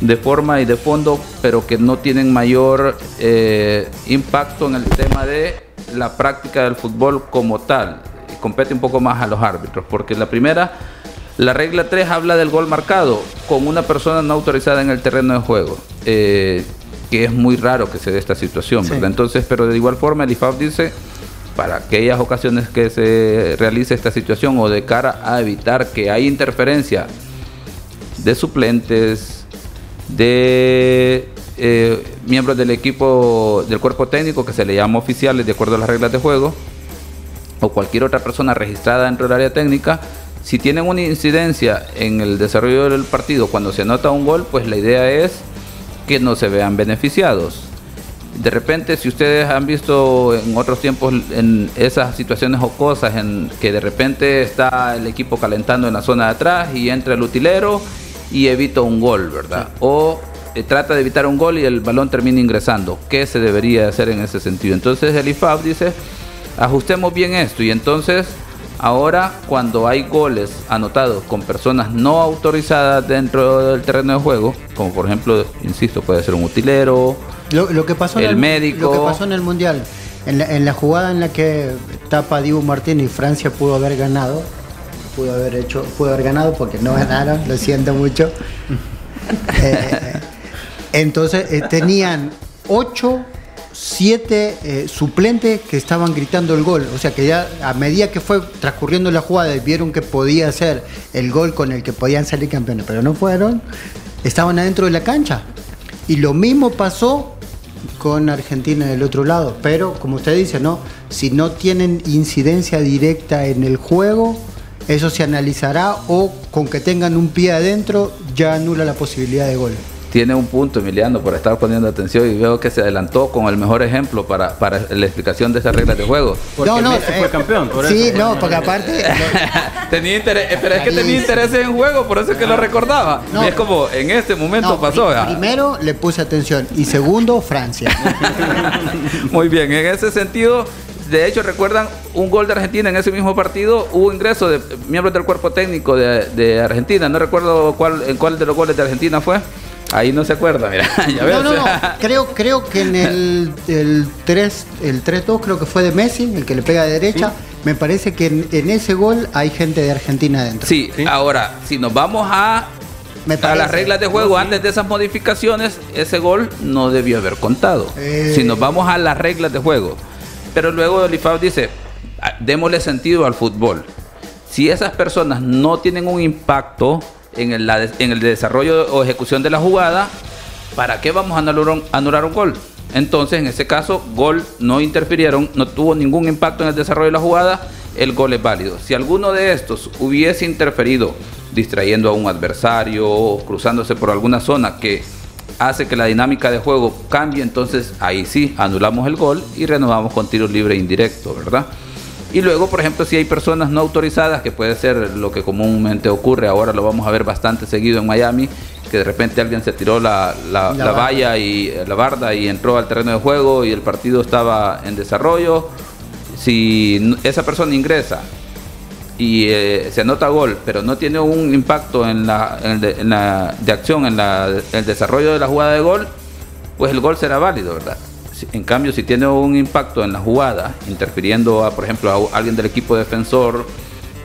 de forma y de fondo, pero que no tienen mayor eh, impacto en el tema de la práctica del fútbol como tal. Compete un poco más a los árbitros, porque la primera, la regla 3 habla del gol marcado con una persona no autorizada en el terreno de juego. eh, que es muy raro que se dé esta situación, Sí. ¿verdad? Entonces, pero de igual forma el IFAB dice, para aquellas ocasiones que se realice esta situación o de cara a evitar que haya interferencia de suplentes, de eh, miembros del equipo, del cuerpo técnico que se le llama oficiales de acuerdo a las reglas de juego, o cualquier otra persona registrada dentro del área técnica, si tienen una incidencia en el desarrollo del partido cuando se anota un gol, pues la idea es que no se vean beneficiados. De repente, si ustedes han visto en otros tiempos en esas situaciones o cosas en que de repente está el equipo calentando en la zona de atrás y entra el utilero y evita un gol, ¿verdad? O eh, trata de evitar un gol y el balón termina ingresando. ¿Qué se debería hacer en ese sentido? Entonces el IFAB dice, ajustemos bien esto y entonces ahora cuando hay goles anotados con personas no autorizadas dentro del terreno de juego, como por ejemplo, insisto, puede ser un utilero, Lo, lo que pasó El en el, médico. Lo que pasó en el Mundial, en la, en la jugada en la que tapa Dibu Martín y Francia pudo haber ganado, pudo haber hecho, pudo haber ganado porque no ganaron, lo siento mucho. Eh, entonces eh, tenían 8, 7 suplentes que estaban gritando el gol. O sea que ya a medida que fue transcurriendo la jugada y vieron que podía ser el gol con el que podían salir campeones, pero no fueron, estaban adentro de la cancha. Y lo mismo pasó con Argentina del otro lado. Pero, como usted dice, ¿no? Si no tienen incidencia directa en el juego, eso se analizará o con que tengan un pie adentro ya anula la posibilidad de gol. Tiene un punto, Emiliano, por estar poniendo atención y veo que se adelantó con el mejor ejemplo para, para la explicación de esas reglas de juego. Porque Messi fue eh, campeón, por sí, eso. no, porque aparte tenía interés, pero es que tenía interés en juego, por eso es que lo recordaba. No. y es como, en este momento no, pasó. pri- ah. primero le puse atención y segundo Francia. Muy bien, en ese sentido, de hecho, recuerdan un gol de Argentina en ese mismo partido, hubo ingreso de miembros del cuerpo técnico de, de Argentina. No recuerdo cuál, en cuál de los goles de Argentina fue. Ahí no se acuerda, mira. Ya ves. No, no, no. Creo, creo que en el, el 3, el 3-2 creo que fue de Messi, el que le pega de derecha. Me parece que en, en ese gol hay gente de Argentina adentro. Sí, ahora, si nos vamos a, Me a las reglas de juego antes de esas modificaciones, ese gol no debió haber contado. Eh. Si nos vamos a las reglas de juego. Pero luego el IFAB dice, "Ah, démosle sentido al fútbol. Si esas personas no tienen un impacto en el, desarrollo o ejecución de la jugada, ¿para qué vamos a anular un, gol? Entonces, en ese caso, gol no interfirieron, no tuvo ningún impacto en el desarrollo de la jugada, el gol es válido. Si alguno de estos hubiese interferido, distrayendo a un adversario, cruzándose por alguna zona que hace que la dinámica de juego cambie, entonces ahí sí anulamos el gol y renovamos con tiro libre indirecto, ¿verdad? Y luego, por ejemplo, si hay personas no autorizadas, que puede ser lo que comúnmente ocurre, ahora lo vamos a ver bastante seguido en Miami, que de repente alguien se tiró la, la- La valla y la barda y entró al terreno de juego y el partido estaba en desarrollo. Si esa persona ingresa y eh, se anota gol, pero no tiene un impacto en la, en de, en la- de acción, en la- el desarrollo de la jugada de gol, pues el gol será válido, ¿verdad? En cambio, si tiene un impacto en la jugada, interfiriendo a, por ejemplo, a alguien del equipo defensor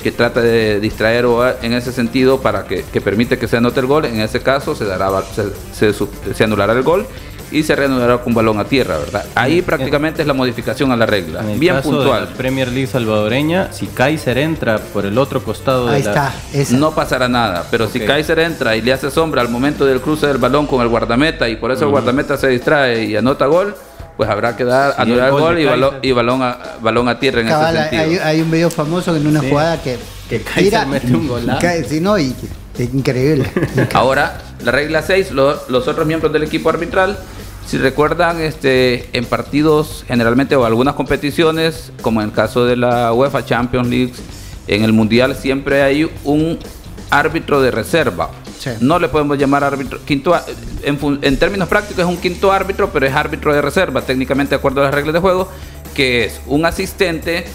que trata de distraer o a- en ese sentido para que, que permite que se anote el gol, en ese caso se dará se, se su- se anulará el gol y se reanudará con balón a tierra, ¿verdad? Ahí prácticamente es la modificación a la regla, En el bien caso de puntual. la Premier League salvadoreña, si Kaiser entra por el otro costado Ahí de está. la... esa. No pasará nada, pero si. Kaiser entra y le hace sombra al momento del cruce del balón con el guardameta y por eso el guardameta se distrae y anota gol, pues habrá que dar, Sí, anular el gol gol y, balón, y balón, a, balón a tierra en Cabal, ese sentido. hay, hay un video famoso en una Sí. jugada que, Que Kaiser mete un golazo. cae- sí, no, y, es increíble. Ahora, la regla 6, lo- los otros miembros del equipo arbitral, si recuerdan, este, en partidos generalmente o algunas competiciones, como en el caso de la UEFA Champions League, en el Mundial siempre hay un árbitro de reserva. Sí. No le podemos llamar árbitro, quinto, en, en términos prácticos es un quinto árbitro, pero es árbitro de reserva, técnicamente de acuerdo a las reglas de juego, que es un asistente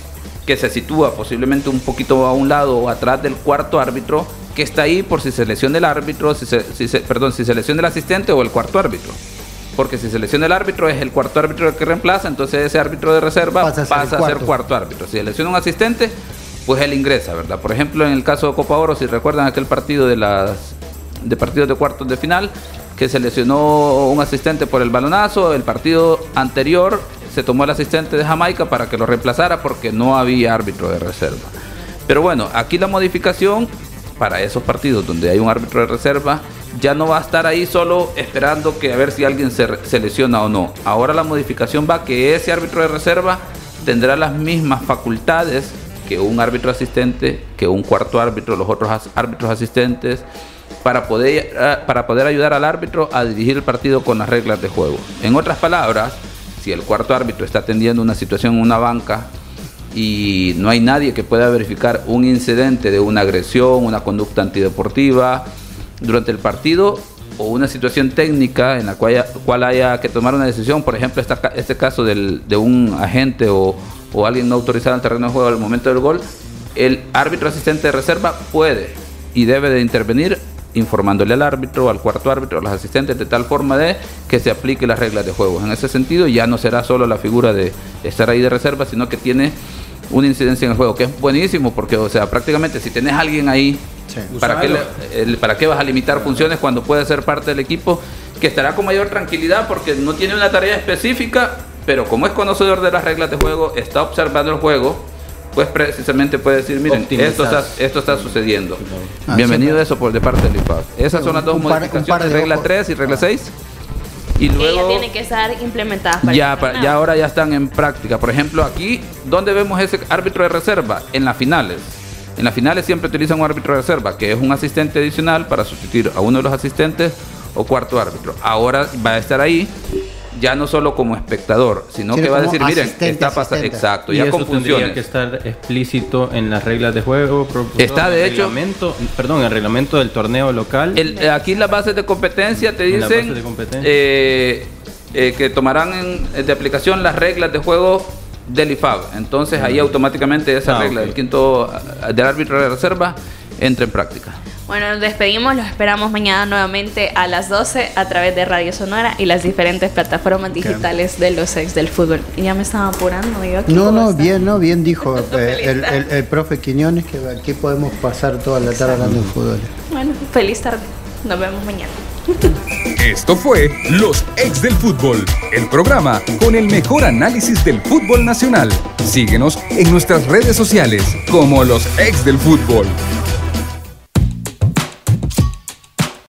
que se sitúa posiblemente un poquito a un lado o atrás del cuarto árbitro, que está ahí por si se lesiona el árbitro, si se, si se- perdón, si se lesiona el asistente o el cuarto árbitro. Porque si se lesiona el árbitro es el cuarto árbitro el que reemplaza, entonces ese árbitro de reserva Pasa a ser a ser cuarto. cuarto árbitro. Si se lesiona un asistente, pues él ingresa, ¿verdad? Por ejemplo, en el caso de Copa Oro, si recuerdan aquel partido de las de partidos de cuartos de final, que se lesionó un asistente por el balonazo, el partido anterior se tomó el asistente de Jamaica para que lo reemplazara porque no había árbitro de reserva. Pero bueno, aquí la modificación para esos partidos donde hay un árbitro de reserva ya no va a estar ahí solo esperando que a ver si alguien se, se lesiona o no. Ahora la modificación va que ese árbitro de reserva tendrá las mismas facultades que un árbitro asistente, que un cuarto árbitro, los otros árbitros asistentes, para poder, eh, para poder ayudar al árbitro a dirigir el partido con las reglas de juego. En otras palabras, si el cuarto árbitro está atendiendo una situación en una banca y no hay nadie que pueda verificar un incidente de una agresión, una conducta antideportiva durante el partido o una situación técnica en la cual haya, que tomar una decisión, por ejemplo, este caso del- de un agente o, o alguien no autorizado en el terreno de juego al momento del gol, el árbitro asistente de reserva puede y debe de intervenir informándole al árbitro, al cuarto árbitro, a los asistentes, de tal forma de que se aplique las reglas de juego. En ese sentido ya no será solo la figura de estar ahí de reserva, sino que tiene una incidencia en el juego, que es buenísimo, porque, o sea, prácticamente si tenés a alguien ahí, ¿para, qué le- el- ¿para qué vas a limitar funciones cuando puede ser parte del equipo que estará con mayor tranquilidad porque no tiene una tarea específica, pero como es conocedor de las reglas de juego, está observando el juego, pues precisamente puede decir, miren, esto está, esto está sucediendo. Ah, Bienvenido siempre. a eso por de parte del IFAB. Esas son las dos par- modificaciones, regla ojos. 3 y regla 6. Y Que ya luego tiene que estar implementada. para ya, ya ahora ya están en práctica. Por ejemplo, aquí, ¿dónde vemos ese árbitro de reserva? En las finales. En las finales siempre utilizan un árbitro de reserva, que es un asistente adicional para sustituir a uno de los asistentes o cuarto árbitro. Ahora va a estar ahí, ya no solo como espectador, sino Sino que va a decir, miren, está pasando, exacto, Y ya eso con tendría funciones. que estar explícito en las reglas de juego. Está, de el hecho- reglamento, perdón, el reglamento del torneo local. El- eh, aquí las bases de competencia te dicen bases de competencia. eh, eh, que tomarán en- de aplicación las reglas de juego del IFAB. Entonces ahí automáticamente esa Ah, regla del quinto ah, del árbitro de reserva entra en práctica. Bueno, nos despedimos, los esperamos mañana nuevamente a las 12 a través de Radio Sonora y las diferentes plataformas digitales de los ex del fútbol. Y ya me estaba apurando, yo aquí No, no, bien, no, bien dijo eh, el, el- el profe Quiñones que aquí podemos pasar toda la tarde hablando de fútbol. Bueno, feliz tarde. Nos vemos mañana. Esto fue Los Ex del Fútbol, el programa con el mejor análisis del fútbol nacional. Síguenos en nuestras redes sociales como Los Ex del Fútbol.